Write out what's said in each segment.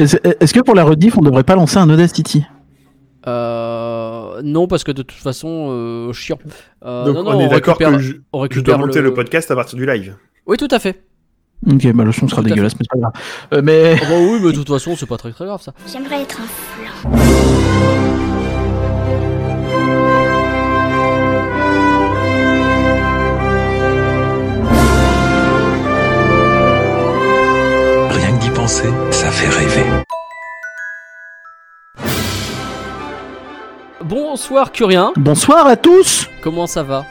Est-ce que pour la rediff, on devrait pas lancer un Audacity? Euh, non, parce que de toute façon, euh, chiant. Euh, Donc non, non, on est d'accord récupère- que je, on je récupère dois monter le... podcast à partir du live. Oui, tout à fait. Ok, bah le son sera Tout dégueulasse, mais c'est pas grave. Euh, mais Oh, bah oui, mais de toute façon, c'est pas très très grave ça. J'aimerais être un flan. Rien que d'y penser, ça fait rêver. Bonsoir, Curien. bonsoir à tous. Comment ça va?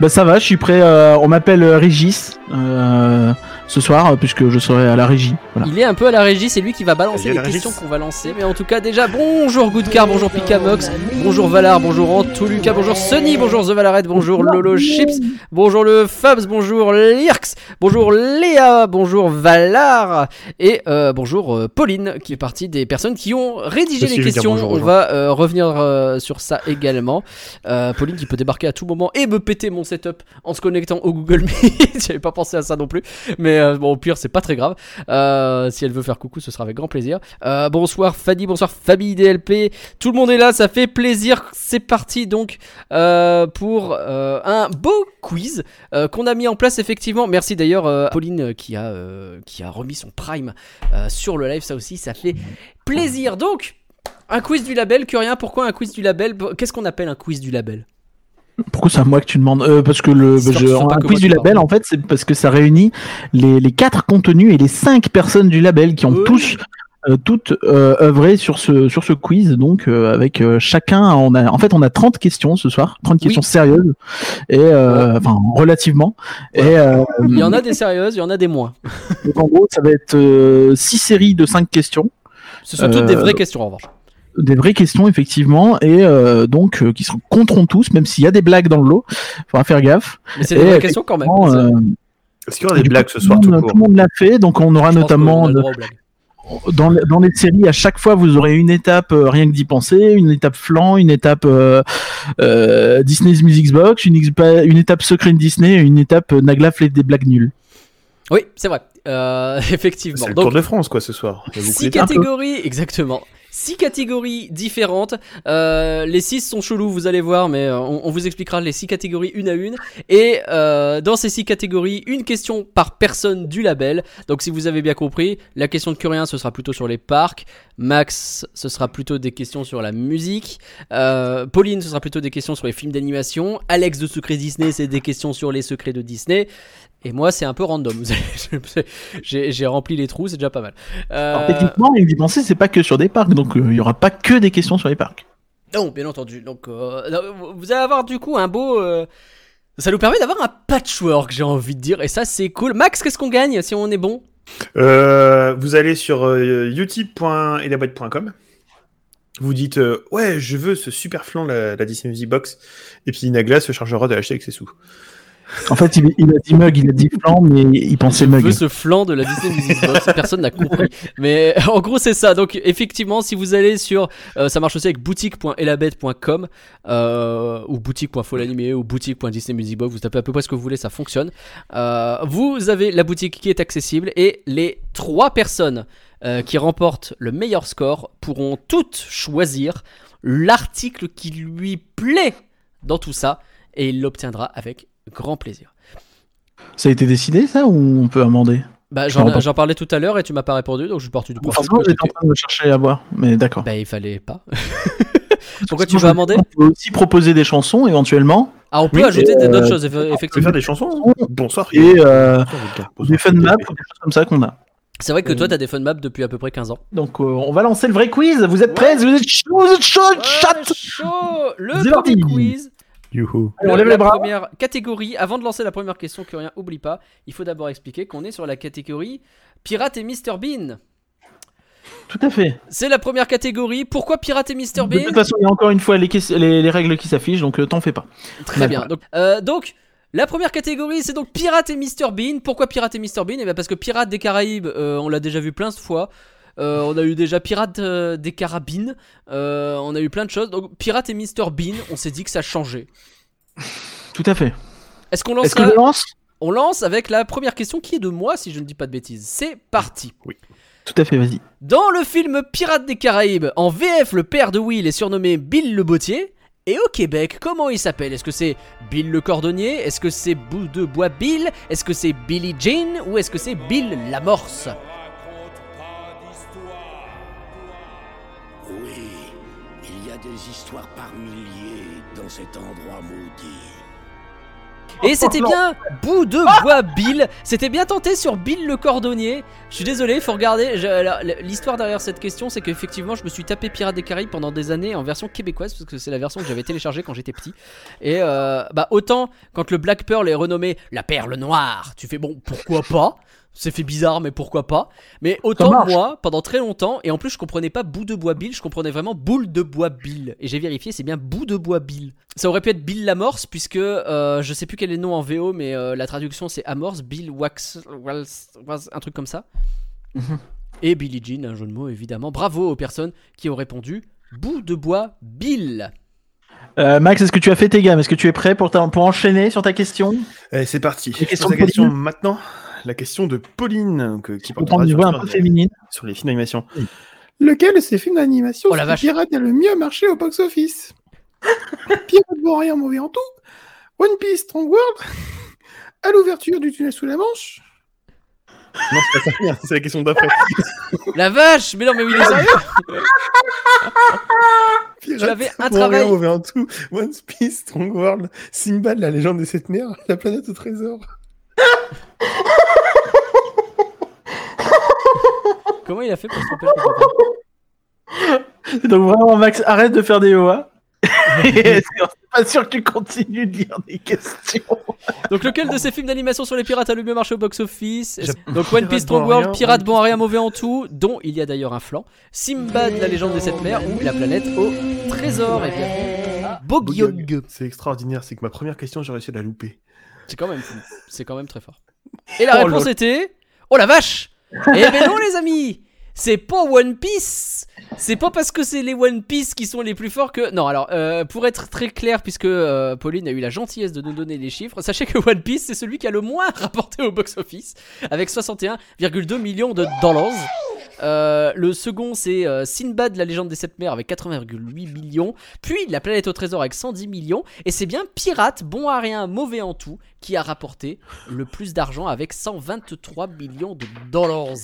Bah ça va, je suis prêt. euh, on m'appelle euh, Régis euh, ce soir euh, puisque je serai à la régie. Voilà. Il est un peu à la régie, c'est lui qui va balancer les questions qu'on va lancer. Mais en tout cas, déjà, bonjour Goodcar, bonjour Pikamox, bonjour Valar, bonjour Anto Lucas, bonjour Sony, bonjour The Valarette, bonjour Lolo Chips, bonjour le Fabs, bonjour Lirx, bonjour Léa, bonjour Valar et euh, bonjour euh, Pauline qui est partie des personnes qui ont rédigé Aussi, les questions. On va euh, revenir euh, sur ça également. Euh, Pauline qui peut débarquer à tout moment et me péter mon setup en se connectant au Google Meet. J'avais pas pensé à ça non plus, mais euh, bon, au pire, c'est pas très grave. Euh, si elle veut faire coucou, ce sera avec grand plaisir. Euh, bonsoir Fadi, bonsoir Fabi DLP. Tout le monde est là, ça fait plaisir. C'est parti donc pour un beau quiz qu'on a mis en place effectivement. Merci d'ailleurs Pauline qui a qui a remis son prime sur le live. Ça aussi, ça fait plaisir. Donc. Un quiz du label, Curien, pourquoi un quiz du label? Qu'est-ce qu'on appelle un quiz du label? Pourquoi c'est à moi que tu demandes euh, Parce que le bah, je- que quiz du label, en fait, c'est parce que ça réunit les, les quatre contenus et les cinq personnes du label qui ont Oui. tous euh, toutes euh, œuvré sur ce sur ce quiz. Donc euh, avec euh, chacun, on a en fait on a 30 questions ce soir, 30 questions sérieuses et euh, enfin relativement. Et euh, Il y en a des sérieuses, il y en a des moins. donc, en gros, ça va être euh, six séries de cinq questions. Ce sont toutes des vraies questions en revanche. Des vraies questions effectivement et euh, donc euh, qui se compteront tous même s'il y a des blagues dans le lot faudra faire gaffe Mais c'est des vraies questions quand même. Euh, Est-ce qu'il y aura des blagues coup, ce soir tout tout le monde- court tout le monde l'a fait donc on aura je notamment dans, les- dans les séries à chaque fois vous aurez une étape euh, rien que d'y penser une étape flan une étape euh, euh, Disney's Music Box une, étape secret de Disney et une étape euh, Naglaf les des blagues nulles Oui, c'est vrai. Euh, effectivement. C'est le Donc, Tour de France quoi ce soir. Six catégories, exactement. Six catégories différentes. Euh, les six sont chelous, vous allez voir, mais euh, on, vous expliquera les six catégories une à une. Et euh, dans ces six catégories, une question par personne du label. Donc, si vous avez bien compris, la question de Curien, ce sera plutôt sur les parcs. Max, ce sera plutôt des questions sur la musique. Pauline, ce sera plutôt des questions sur les films d'animation. Alex de Secret Disney, c'est des questions sur les secrets de Disney. Et moi, c'est un peu random. J'ai rempli les trous, c'est déjà pas mal. Euh, alors techniquement rien que d'y penser c'est pas que sur des parcs donc euh, il y aura pas que des questions sur les parcs Non, bien entendu. Donc, euh, vous allez avoir du coup un beau. euh, Ça nous permet d'avoir un patchwork, j'ai envie de dire, et ça c'est cool. Max, qu'est-ce qu'on gagne si on est bon? Euh, vous allez sur euh, utip.elabouette.com. Vous dites euh, ouais je veux ce super flan la, la Disney Music Box et puis Nagla se chargera de l'acheter avec ses sous. En fait il, il a dit mug il a dit flan mais il pensait Je mug veux ce flanc de la Disney Music Box, personne n'a compris. Mais en gros, c'est ça. Donc, effectivement, si vous allez sur. euh, ça marche aussi avec boutique.elabette.com euh, ou boutique.folanimé ou boutique.disneymusicbox. Vous tapez à peu près ce que vous voulez, ça fonctionne. Euh, vous avez la boutique qui est accessible et les trois personnes euh, qui remportent le meilleur score pourront toutes choisir l'article qui lui plaît dans tout ça et il l'obtiendra avec grand plaisir. ça a été décidé ça ou on peut amender? Bah, j'en, parlais tout à l'heure et tu m'as pas répondu, donc je suis parti du principe que j'étais en train de chercher à boire mais d'accord Bah, il fallait pas. Pourquoi tu veux amender? On peut aussi proposer des chansons éventuellement Ah, on peut Oui, ajouter des- d'autres euh, choses, eff- On peut effectivement. faire des chansons. Bonsoir. et euh, Bonsoir, des fun maps ou des choses comme ça qu'on a. C'est vrai que toi, t'as des fun maps depuis à peu près 15 ans. Donc euh, on va lancer le vrai quiz. Vous êtes prêts? Vous êtes chaud Vous êtes chaud chat chaud Le premier quiz Youhou. Allez, on lève la les bras. première catégorie, avant de lancer la première question, que rien oublie pas, il faut d'abord expliquer qu'on est sur la catégorie Pirate et Mr Bean. Tout à fait. C'est la première catégorie. Pourquoi Pirate et Mr De Bean toute façon, il y a encore une fois les, ques- les, les règles qui s'affichent, donc euh, t'en fais pas. Très bien. Donc, euh, donc, la première catégorie, c'est donc Pirate et Mr Bean. Pourquoi Pirate et Mr Bean? Eh bien parce que Pirate des Caraïbes, euh, on l'a déjà vu plein de fois. Euh, on a eu déjà Pirate euh, des Carabines. Euh, on a eu plein de choses. Donc Pirate et Mr Bean, on s'est dit que ça changeait. Tout à fait. Est-ce qu'on lance Est-ce que la- je lance? On lance avec la première question qui est de moi, si je ne dis pas de bêtises. C'est parti. Oui. Tout à fait, vas-y. Dans le film Pirates des Caraïbes, en VF, le père de Will est surnommé Bill le Bottier. Et au Québec, comment il s'appelle? Est-ce que c'est Bill le Cordonnier? Est-ce que c'est Bout de Bois Bill? Est-ce que c'est Billy Jean? Ou est-ce que c'est Bill l'Amorce? Histoires par milliers dans cet endroit maudit. Et c'était bien Bout de Bois Bill C'était bien tenté sur Bill le Cordonnier Je suis désolé, faut regarder. L'histoire derrière cette question, c'est qu'effectivement, je me suis tapé Pirates des Caraïbes pendant des années en version québécoise, parce que c'est la version que j'avais téléchargée quand j'étais petit. Et euh, bah, autant quand le Black Pearl est renommé la perle noire, tu fais bon, pourquoi pas? C'est fait bizarre, mais pourquoi pas. Mais autant moi, pendant très longtemps, et en plus je comprenais pas bout de bois Bill, je comprenais vraiment boule de bois Bill. Et j'ai vérifié, c'est bien bout de bois Bill. Ça aurait pu être Bill l'amorce, puisque euh, je sais plus quel est le nom en VO, mais euh, la traduction c'est amorce, Bill Wax, un truc comme ça. Et Billie Jean, un jeu de mots évidemment. Bravo aux personnes qui ont répondu bout de bois Bill. Euh, Max, est-ce que tu as fait tes gammes? Est-ce que tu es prêt pour, ta- pour enchaîner sur ta question? Allez, c'est parti. Sur de sa question maintenant. La question de Pauline, que- qui prendre une voix un sur peu les- féminine. sur les films d'animation. Oui. Lequel de ces films d'animation Oh la. Pirate a le mieux marché au box-office? Pirate bon rien mauvais en tout One Piece Strong World À l'ouverture du tunnel sous la Manche Non, c'est pas ça, c'est la question d'après. La vache Mais non, mais oui, il est sérieux Pirate avais un bon travail. rien mauvais en tout One Piece Strong World Simba de la légende des sept mers La planète au trésor Comment il a fait pour se tromper. Donc vraiment, Max, arrête de faire des OA. C'est pas sûr que tu continues de lire des questions. Donc lequel de ces films d'animation sur les pirates a le mieux marché au box-office Donc One Piece Strong World, rien, Pirate One bon à rien, mauvais en tout, dont il y a d'ailleurs un flanc, Simba de la légende des sept mers ou la planète au trésor. Et bienvenue à Bogyog. C'est extraordinaire, c'est que ma première question, j'ai réussi à la louper. C'est quand même fou, c'est quand même très fort. Et la Oh, réponse était Oh la vache Eh ben non les amis c'est pas One Piece C'est pas parce que c'est les One Piece qui sont les plus forts que... Non, alors, euh, pour être très clair, puisque euh, Pauline a eu la gentillesse de nous donner les chiffres, sachez que One Piece, c'est celui qui a le moins rapporté au box-office, avec 61,2 millions de dollars. Euh, le second, c'est euh, Sinbad, la légende des sept mers, avec 80,8 millions. Puis La planète au trésor avec 110 millions. Et c'est bien Pirate, bon à rien, mauvais en tout, qui a rapporté le plus d'argent avec 123 millions de dollars.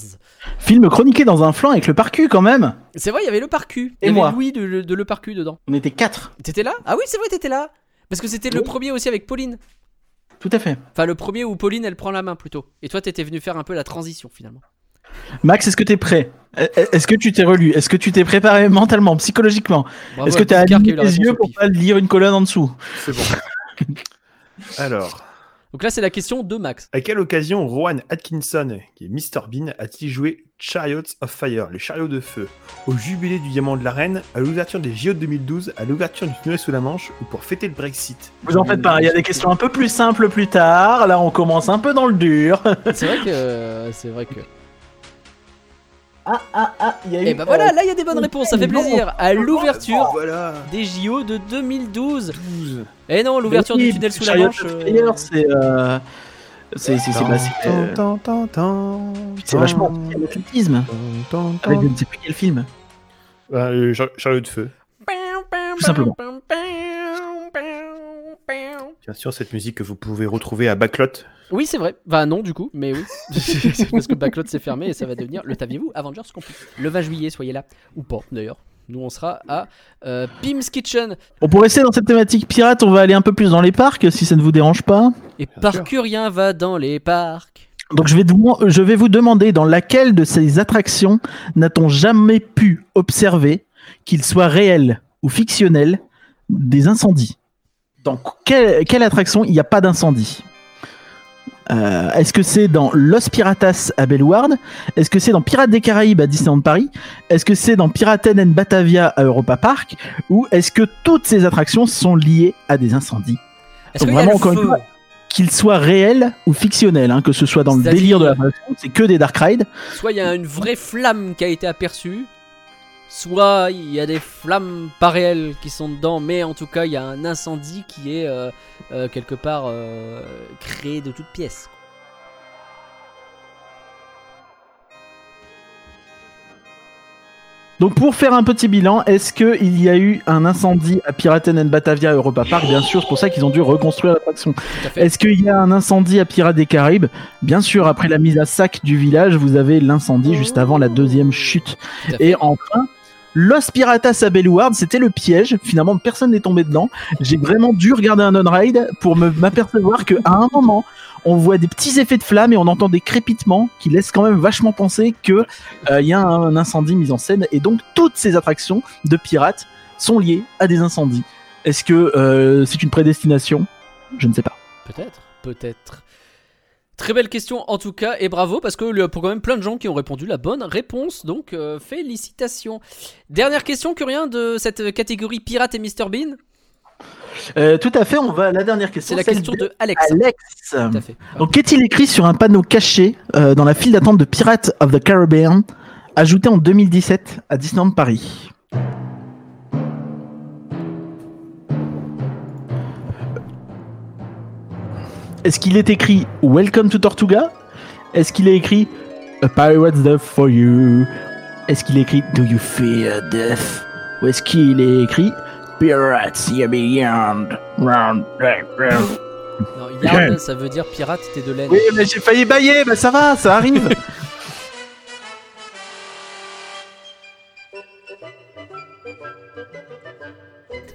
Film chroniqué dans un flanc avec le parcu quand même. C'est vrai, il y avait le parcu. Il Et y avait moi. Louis de, de le parcu dedans. On était quatre. T'étais là? Ah oui, c'est vrai, t'étais là. Parce que c'était le premier aussi avec Pauline. Tout à fait. Enfin, le premier où Pauline, elle prend la main plutôt. Et toi, t'étais venu faire un peu la transition finalement. Max, est-ce que t'es prêt? Est-ce que tu t'es relu? Est-ce que tu t'es préparé mentalement, psychologiquement? Est-ce que t'as Picard qui a aligné réponse yeux pour pas lire une colonne en dessous? C'est bon. Alors, Donc là, c'est la question de Max. à quelle occasion Rowan Atkinson, qui est Mr Bean, a-t-il joué Chariots of Fire, les chariots de feu, au jubilé du diamant de la reine, à l'ouverture des JO de 2012, à l'ouverture du tunnel sous la Manche ou pour fêter le Brexit? Vous en faites pas, il y a des questions un peu plus simples plus tard. Là, on commence un peu dans le dur. C'est vrai que. euh, C'est vrai que. Ah, ah, ah, il y a eu. Et bah voilà, là, il y a des bonnes réponses, ça fait plaisir. À l'ouverture Voilà des JO de 2012. 12 Et non, l'ouverture du tunnel sous la Manche. euh, c'est. euh, C'est c'est- c'est- c'est, euh, c'est vachement tan, Avec je ne sais plus quel film. Bah, le char- chariot de feu. Tout simplement. Bien sûr, cette musique que vous pouvez retrouver à Backlot. Oui, c'est vrai. Bah non, du coup, mais oui. Parce que Backlot s'est fermé et ça va devenir, le saviez-vous, Avengers Complete. Le 20 juillet, soyez là. Ou pas, d'ailleurs. Nous, on sera à euh, Pim's Kitchen. Bon, pour rester dans cette thématique pirate, on va aller un peu plus dans les parcs, si ça ne vous dérange pas. Et. Parcurien va dans les parcs. Donc je vais, vous, je vais vous demander dans laquelle de ces attractions n'a-t-on jamais pu observer, qu'il soit réel ou fictionnel, des incendies Dans quelle, quelle attraction? Il n'y a pas d'incendie. Euh, Est-ce que c'est dans Los Piratas à Bellward Est-ce que c'est dans Pirates des Caraïbes à Disneyland Paris? Est-ce que c'est dans Piraten and Batavia à Europa Park? Ou est-ce que toutes ces attractions sont liées à des incendies? Est-ce Donc a vraiment, encore une fois, qu'il soit réel ou fictionnel, hein, que ce soit dans le délire de l'attraction, c'est que des dark rides. Soit il y a une vraie flamme qui a été aperçue, soit il y a des flammes pas réelles qui sont dedans, mais en tout cas il y a un incendie qui est euh, euh, quelque part euh, créé de toutes pièces. Donc pour faire un petit bilan, est-ce qu'il y a eu un incendie à Piraten and Batavia Europa Park Bien sûr, c'est pour ça qu'ils ont dû reconstruire l'attraction. Est-ce qu'il y a un incendie à Pirates des Caraïbes? Bien sûr, après la mise à sac du village, vous avez l'incendie juste avant la deuxième chute. Et enfin, Los Piratas à Bellward, c'était le piège. Finalement, personne n'est tombé dedans. J'ai vraiment dû regarder un on-ride pour m'apercevoir qu'à un moment, on voit des petits effets de flammes et on entend des crépitements qui laissent quand même vachement penser que euh, y a un incendie mis en scène. Et donc, toutes ces attractions de pirates sont liées à des incendies. Est-ce que euh, c'est une prédestination? Je ne sais pas. Peut-être, peut-être. Très belle question en tout cas et bravo parce que le- pour quand même plein de gens qui ont répondu la bonne réponse donc euh, félicitations. Dernière question Curien de cette catégorie pirate et Mr Bean, Euh, tout à fait, on va à la dernière question. c'est la question de Alex. Alex. Tout à fait. Donc, qu'est-il écrit sur un panneau caché euh, dans la file d'attente de Pirates of the Caribbean, ajouté en 2017 à Disneyland Paris? Est-ce qu'il est écrit Welcome to Tortuga? Est-ce qu'il est écrit A Pirate's Death for You? Est-ce qu'il est écrit Do you fear death? Ou est-ce qu'il est écrit Pirates Here Beyond round, round, round. Non, Yarn ça veut dire pirate t'es de laine. Oui, mais j'ai failli bailler, mais ça va, ça arrive.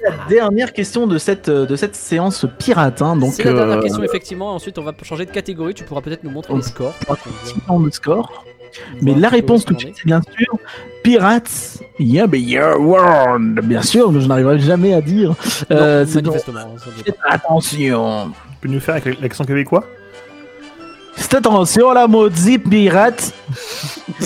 La dernière question de cette, de cette séance pirate. Hein, donc, c'est la dernière euh, question effectivement ensuite on va changer de catégorie tu pourras peut-être nous montrer on les scores. le score. Mais la réponse tout de suite, c'est bien sûr Pirates, yeah, but your world. Bien sûr, mais je n'arriverai jamais à dire. Non, Euh, c'est donc-. Attention. Tu peux nous faire avec l'accent québécois? Faites attention, la maudite pirate.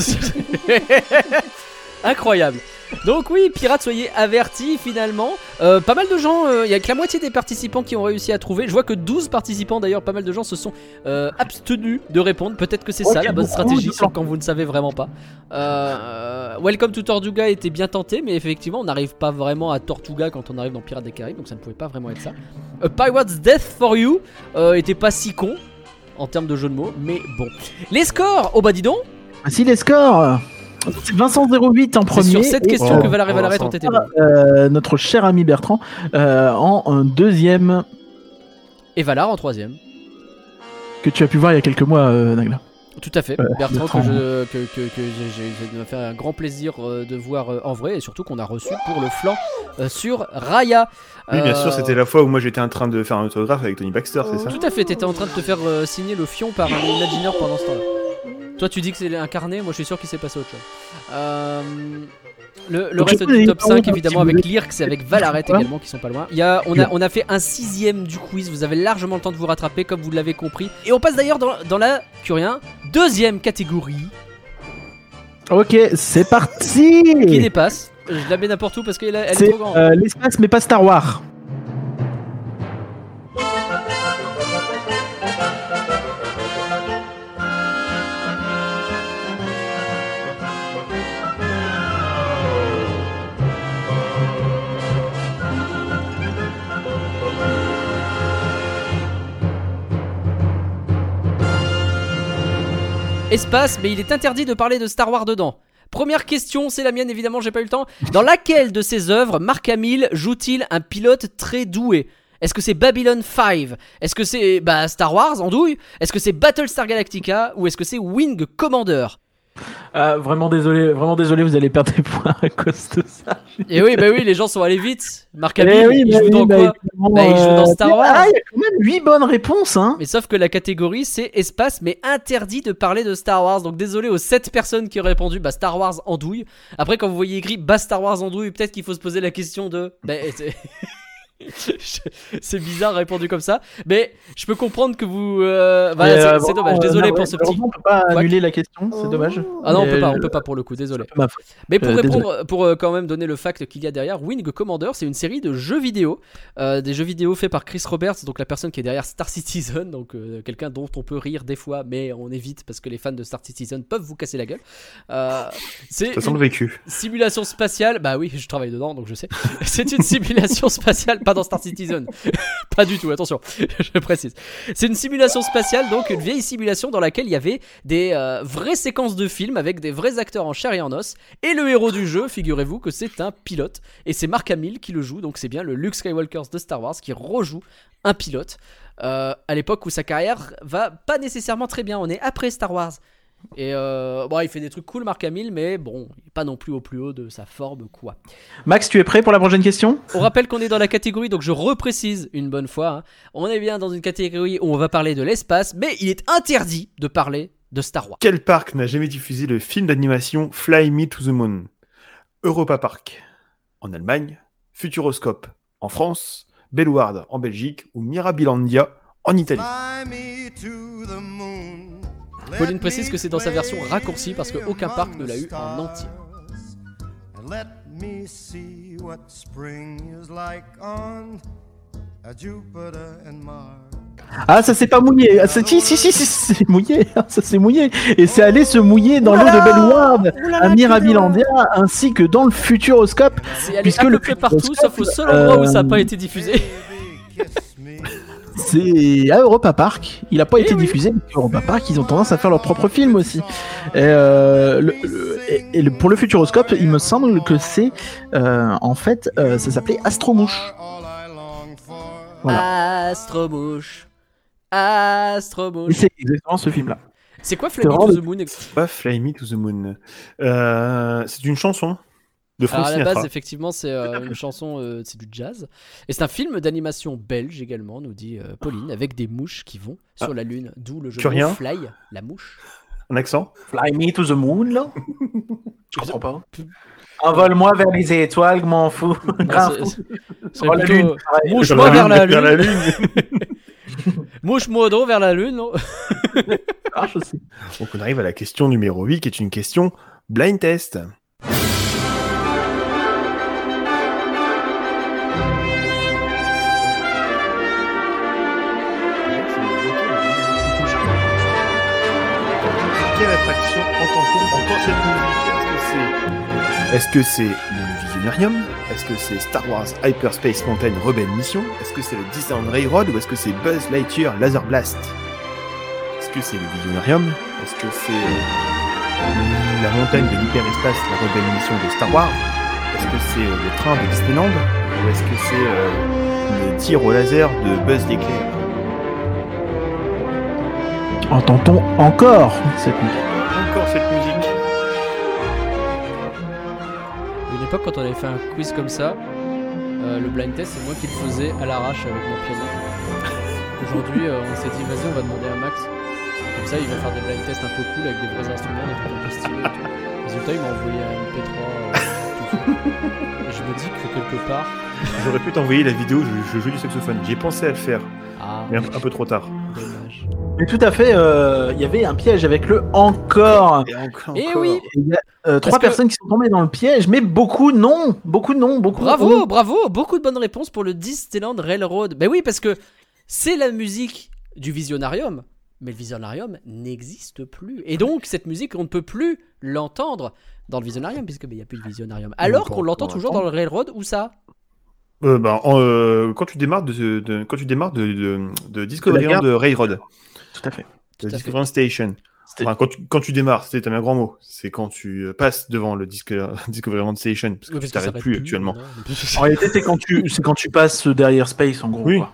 Incroyable. Donc oui, pirates, soyez avertis finalement. Euh, pas mal de gens, euh, il y a que la moitié des participants qui ont réussi à trouver. Je vois que 12 participants d'ailleurs, pas mal de gens se sont euh, abstenus de répondre. Peut-être que c'est Ouais, ça la bonne stratégie quand vous ne savez vraiment pas. Euh, euh, Welcome to Tortuga était bien tenté, mais effectivement on n'arrive pas vraiment à Tortuga quand on arrive dans Pirates des Caraïbes, donc ça ne pouvait pas vraiment être ça. A Pirate's Death for You euh, était pas si con en termes de jeu de mots, mais bon. Les scores, oh bah dis donc, Voici les scores. C'est Vincent 08 en premier. sur cette et, question Oh, que Valaré Valaret ont Vincent. été bons. euh, notre cher ami Bertrand euh, en un deuxième Et Valar en troisième. que tu as pu voir il y a quelques mois, euh, Nagla. Tout à fait, Ouais, Bertrand, Bertrand. que je, que, que, j'ai- j'ai- fait un grand plaisir euh, de voir euh, en vrai et surtout qu'on a reçu pour le flanc euh, sur Raya. Oui, bien Euh, sûr, c'était la fois où moi j'étais en train de faire un autographe avec Tony Baxter, c'est ça? Tout à fait, t'étais en train de te faire euh, signer le fion par un imagineur pendant ce temps-là. Toi, tu dis que c'est un carnet, moi je suis sûr qu'il s'est passé autre chose. Euh, le reste du top aller 5, voir évidemment, avec. Lirk, c'est avec Valaret également, qui sont pas loin. Il y a, on, a, on a fait un sixième du quiz, vous avez largement le temps de vous rattraper, comme vous l'avez compris. Et on passe d'ailleurs dans, dans la, Curien, deuxième catégorie, Ok, c'est parti. qui dépasse. Je la mets n'importe où parce qu'elle elle est trop grande. euh, l'espace, mais pas Star Wars. Espace, mais il est interdit de parler de Star Wars dedans. Première question, c'est la mienne évidemment, j'ai pas eu le temps. Dans laquelle de ses œuvres Mark Hamill joue-t-il un pilote très doué? Est-ce que c'est Babylon 5 Est-ce que c'est bah, Star Wars en douille Est-ce que c'est Battlestar Galactica? Ou est-ce que c'est Wing Commander? Euh, vraiment désolé, vraiment désolé, vous allez perdre des points à cause de ça. Et oui, bah oui, les gens sont allés vite. Mark Eh Hamill, oui, il bah joue oui, dans bah quoi Bah, il joue dans Star Wars. Ah, il y a quand même 8 bonnes réponses, hein. Mais sauf que la catégorie c'est espace mais interdit de parler de Star Wars. Donc désolé aux 7 personnes qui ont répondu bah, Star Wars en douille. Après quand vous voyez écrit bah Star Wars en douille, peut-être qu'il faut se poser la question de bah, c'est- bizarre répondu comme ça, mais je peux comprendre que vous. euh, voilà, c'est- euh, c'est bon, dommage. Désolé non, pour ouais, ce petit. On peut pas Ouais. annuler la question, c'est dommage. Ah non, on peut pas, on euh, peut pas pour le coup. Désolé. Mais pour Euh, répondre, pour quand même donner le fact qu'il y a derrière, Wing Commander, c'est une série de jeux vidéo, euh, des jeux vidéo faits par Chris Roberts, donc la personne qui est derrière Star Citizen, donc euh, quelqu'un dont on peut rire des fois, mais on évite parce que les fans de Star Citizen peuvent vous casser la gueule. Euh, c'est Ça sent le vécu. simulation spatiale, bah oui, je travaille dedans, donc je sais. c'est une simulation spatiale pas dans Star Citizen. pas du tout, attention, je précise. C'est une simulation spatiale, donc une vieille simulation dans laquelle il y avait des euh, vraies séquences de films avec des vrais acteurs en chair et en os. Et le héros du jeu, figurez-vous que c'est un pilote. Et c'est Mark Hamill qui le joue, donc c'est bien le Luke Skywalker de Star Wars qui rejoue un pilote. euh, à l'époque où sa carrière va pas nécessairement très bien. On est après Star Wars. Et euh, bon, il fait des trucs cool, Mark Hamill, mais bon, il est pas non plus au plus haut de sa forme, quoi. Max, tu es prêt pour la prochaine question? On rappelle qu'on est dans la catégorie, donc je reprécise une bonne fois. hein. On est bien dans une catégorie où on va parler de l'espace, mais il est interdit de parler de Star Wars. Quel parc n'a jamais diffusé le film d'animation Fly Me to the Moon? Europa Park en Allemagne, Futuroscope en France, Bellward en Belgique ou Mirabilandia en Italie? Pauline précise que c'est dans sa version raccourcie parce qu'aucun parc ne l'a eu en entier. Let me see what spring is like on a Jupiter and Mars. Ah, ça s'est pas mouillé. Ah, ça- si, si, si, si, c'est mouillé. Ça s'est mouillé. Et c'est allé se mouiller dans l'eau de Bellward, à Mirabilandia, ainsi que dans le Futuroscope. C'est allé Puisque à peu le près partout, sauf au seul endroit où ça n'a euh, pas été diffusé. C'est à Europa Park. Il a pas Eh été oui. diffusé. mais Europa Park, ils ont tendance à faire leur propre film aussi. Et, euh, le- le- et- et le- pour le Futuroscope, il me semble que c'est euh, en fait, euh, ça s'appelait Astromouche. All I long for. Voilà. Astromouche. Astromouche. c'est exactement ce film-là. C'est quoi Fly Me to the Moon Pas Fly Me to the Moon? Euh, c'est une chanson de Frank Alors à la Sinatra. base, effectivement, c'est euh, une chanson, euh, c'est du jazz. Et c'est un film d'animation belge également, nous dit euh, Pauline, avec des mouches qui vont sur la lune, d'où le jeu de Fly, la mouche. Un accent Fly me to the moon, là Je comprends pas. Envole-moi vers les étoiles, m'en fous. Ah, c'est Oh, la lune. Mouche-moi vers la Vers la lune. lune. Mouche-moi d'eau vers la lune. non Ah, je sais. Donc on arrive à la question numéro 8 qui est une question blind test. Est-ce que c'est le Visionarium? Est-ce que c'est Star Wars Hyperspace Mountain Rebel Mission? Est-ce que c'est le Disneyland Railroad ou est-ce que c'est Buzz Lightyear Laser Blast? Est-ce que c'est le Visionarium? Est-ce que c'est la montagne de l'hyperespace, la Rebel Mission de Star Wars? Est-ce que c'est euh, le train de Disneyland Ou est-ce que c'est euh, le tir au laser de Buzz l'éclair? Entend-on encore cette musique Époque, quand on avait fait un quiz comme ça, euh, le blind test, c'est moi qui le faisais à l'arrache avec mon piano. Aujourd'hui, euh, on s'est dit, vas-y, on va demander à Max. Comme ça, il va faire des blind tests un peu cool avec des vrais instruments, des trucs un peu stylés. Résultat, il m'a envoyé un MP3. euh, et je me dis que quelque part. J'aurais pu t'envoyer la vidéo, je, je joue du saxophone. J'ai pensé à le faire, Ah, mais un, un peu trop tard. Mais tout à fait, euh, il y avait un piège avec le encore. Et encore, Eh encore. oui. Et Il y a euh, trois que- personnes qui sont tombées dans le piège, mais beaucoup non, beaucoup non, beaucoup. Bravo, non. bravo, beaucoup de bonnes réponses pour le Disneyland Railroad. Ben oui, parce que c'est la musique du Visionarium, mais le Visionarium n'existe plus. Et donc, cette musique, on ne peut plus l'entendre dans le Visionarium, puisque ben, il n'y a plus de Visionarium. Alors qu'on l'entend toujours dans le Railroad, où ça? Euh, bah, en, euh, quand tu démarres de, de- quand tu démarres de, de, de Discoveryland gare. de Railroad, Tout à fait. Tout de à Discoveryland Station. Enfin, quand tu, quand tu démarres, c'était un grand mot. C'est quand tu euh, passes devant le Disco- Discoveryland Station, parce que Oui, parce t'arrêtes plus actuellement. En réalité, c'est quand tu, c'est quand tu passes derrière Space, en gros. Oui. quoi.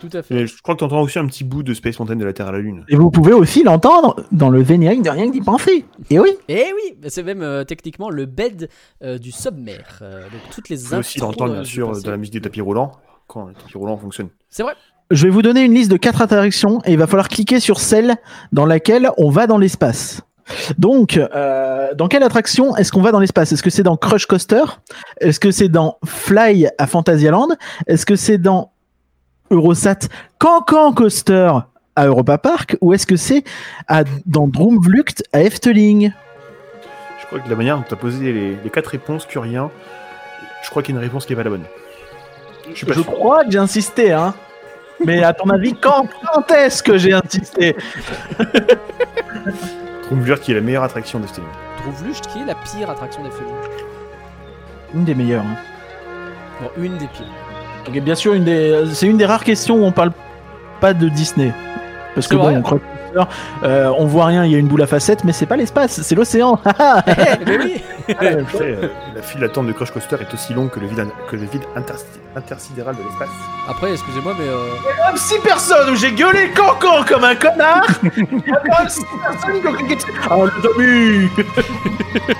Tout à fait. Et je crois que tu entends aussi un petit bout de Space Mountain de la Terre à la Lune. Et vous pouvez aussi l'entendre dans le générique de rien que d'y penser. Et oui. Et oui, ben c'est même euh, techniquement le bed euh, du submer. Euh, donc toutes les Tu peux aussi l'entendre, euh, bien sûr, dans la musique des tapis roulants, quand le tapis roulant fonctionne. C'est vrai. Je vais vous donner une liste de quatre attractions et il va falloir cliquer sur celle dans laquelle on va dans l'espace. Donc, euh, dans quelle attraction est-ce qu'on va dans l'espace? Est-ce que c'est dans Crush Coaster? Est-ce que c'est dans Fly à Fantasyland? Est-ce que c'est dans Eurosat Cancan Coaster à Europa Park? Ou est-ce que c'est à- dans Droomvlucht à Efteling? Je crois que de la manière dont tu as posé les, les quatre réponses, Curien, je crois qu'il y a une réponse qui est pas la bonne. Je suis pas Je crois que j'ai insisté, hein mais à ton avis, quand, quand est-ce que j'ai insisté Drumvlurt qui est la meilleure attraction de Sting. Drouvlucht qui est la pire attraction des feux. Une des meilleures. hein. Bon, une des pires. Donc, bien sûr, une des, c'est une des rares questions où on parle pas de Disney. Parce que bon, vrai. on croit euh, on voit rien, il y a une boule à facettes, mais c'est pas l'espace, c'est l'océan. Eh, oui Ouais, tu sais, euh, la file d'attente de Crush Coaster est aussi longue que le vide, que le vide intersti- intersidéral de l'espace. Après, excusez-moi, mais euh, Comme 6 personnes où j'ai gueulé cancan comme un connard. Il y a quand même 6 personnes qui ont cliqué dessus. Ah, les amis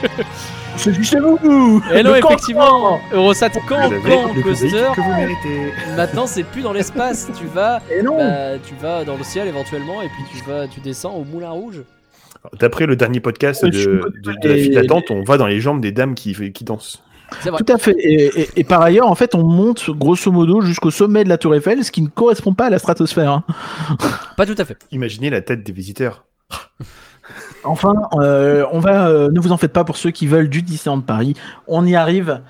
C'est chez vous Eh non, Le cancan. effectivement, Eurosat Vous Can avez Can le Coaster. que vous méritez. Maintenant, c'est plus dans l'espace. Tu vas, Et non bah, tu vas dans le ciel éventuellement, et puis tu vas, tu descends au Moulin Rouge. D'après le dernier podcast de, suis de- de la file d'attente, on va dans les jambes des dames qui, qui dansent. Tout à fait. Et, et- et par ailleurs, en fait, on monte grosso modo jusqu'au sommet de la Tour Eiffel, ce qui ne correspond pas à la stratosphère. hein. Pas tout à fait. Imaginez la tête des visiteurs. Enfin, euh, on va. euh, ne vous en faites pas pour ceux qui veulent du Disneyland Paris. On y arrive,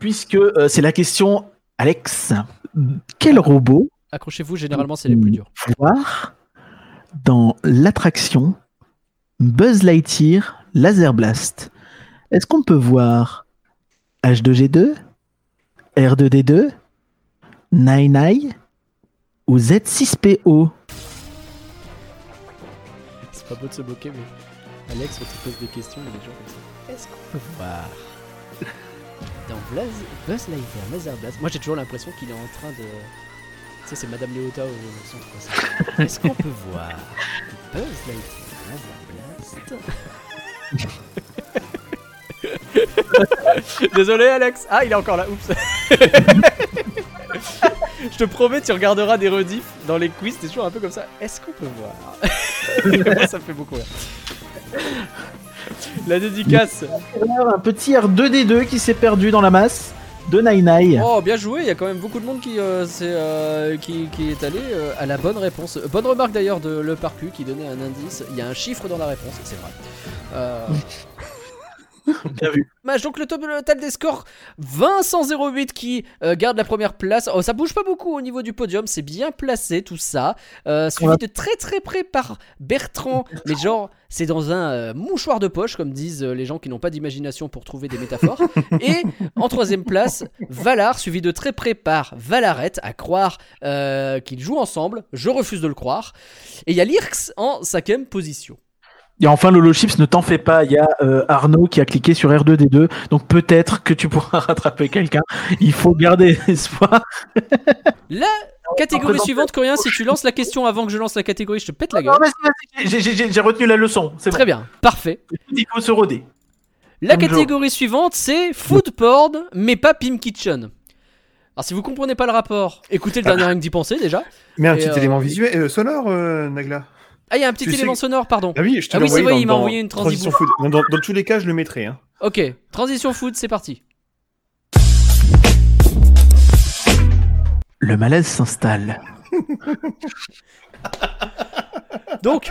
puisque euh, c'est la question. Alex, quel robot Accrochez-vous, généralement, c'est les plus durs. voir dans l'attraction Buzz Lightyear Laser Blast Est-ce qu'on peut voir H2G2, R2D2, Nine ou Z6PO C'est pas beau de se moquer, mais Alex, on te pose des questions et les gens comme ça. Est-ce qu'on peut voir dans Buzz, Buzz Lightyear Laser Blast? Moi, j'ai toujours l'impression qu'il est en train de. Tu sais, c'est Madame Léota au centre. Est-ce qu'on peut voir Buzz Lightyear Blast? Désolé, Alex. Ah, il est encore là. Oups. Je te promets, tu regarderas des rediffs dans les quiz. C'est toujours un peu comme ça. Est-ce qu'on peut voir? Moi, ça me fait beaucoup rire. La dédicace. Un petit R2D2 qui s'est perdu dans la masse de Nine Oh, bien joué. Il y a quand même beaucoup de monde qui, euh, euh, qui, qui est allé euh, à la bonne réponse. Bonne remarque d'ailleurs de Le Parcu qui donnait un indice. Il y a un chiffre dans la réponse, c'est vrai. Bien vu. match. Donc le top le total des scores 20 08 qui euh, garde la première place. Oh, ça bouge pas beaucoup au niveau du podium, c'est bien placé tout ça. Euh, suivi de très très près par Bertrand, mais genre c'est dans un euh, mouchoir de poche comme disent euh, les gens qui n'ont pas d'imagination pour trouver des métaphores. Et en troisième place, Valar, suivi de très près par Valarette, à croire euh, qu'ils jouent ensemble. Je refuse de le croire. Et il y a Lirx en cinquième position. Et enfin, Lolo Chips, ne t'en fais pas. Il y a euh, Arnaud qui a cliqué sur R2D2. Donc peut-être que tu pourras rattraper quelqu'un. Il faut garder espoir. La catégorie suivante, Coréen, si tu lances la question avant que je lance la catégorie, je te pète la gueule. j'ai- retenu la leçon. C'est bon. Très bien, parfait. Il faut se roder. La Comme catégorie suivante, c'est food porn, mais pas Pim Kitchen. Alors si vous comprenez pas le rapport, écoutez le dernier rien que d'y penser déjà. Mais un Et, petit euh, élément visuel, euh, sonore, euh, Nagla. Ah, il y a un petit Tu sais- élément sonore, pardon. Ah oui, je te Ah l'ai oui, c'est envoyé vrai, dans- il m'a envoyé une Transition food. Dans, dans- dans tous les cas, je le mettrai. Hein. Ok, transition food, c'est parti. Le malaise s'installe. Donc,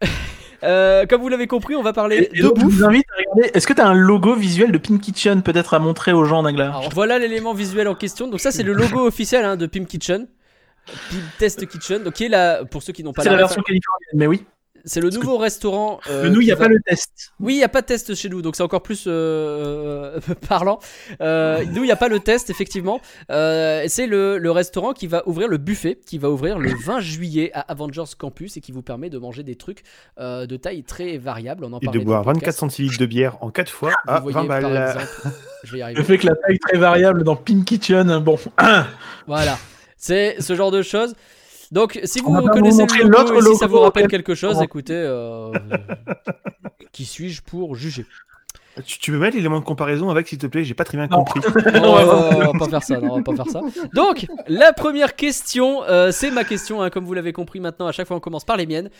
euh, comme vous l'avez compris, on va parler Et de donc, je bouffe. vous invite à regarder. Est-ce que tu as un logo visuel de Pin Kitchen peut-être à montrer aux gens, Nagla? Alors voilà l'élément visuel en question. Donc ça c'est le logo officiel hein, de Pim Kitchen. Pim Test Kitchen, donc qui est là pour ceux qui n'ont pas C'est la version californienne, mais oui. C'est le nouveau restaurant. euh, nous, il n'y a va- pas le test. Oui, il n'y a pas de test chez nous, donc c'est encore plus euh, parlant. Euh, nous, il n'y a pas le test, effectivement. Euh, c'est le, le restaurant qui va ouvrir le buffet, qui va ouvrir le 20 juillet à Avengers Campus et qui vous permet de manger des trucs euh, de taille très variable. On en Et de le boire 24 podcast. centilitres de bière en 4 fois Vous à voyez, 20 par balles. exemple, je vais y Le arriver. fait que la taille très variable dans Pin Kitchen, bon. Voilà, c'est ce genre de choses. Donc, si vous vous le logo et si ça vous rappelle quelque chose, écoutez, euh, qui suis-je pour juger? Tu, tu peux mettre l'élément de comparaison avec, s'il te plaît? J'ai pas très bien Non. compris. Non, on va, on va pas faire ça, non, on va pas faire ça. Donc, la première question, euh, c'est ma question, hein, comme vous l'avez compris maintenant, à chaque fois on commence par les miennes.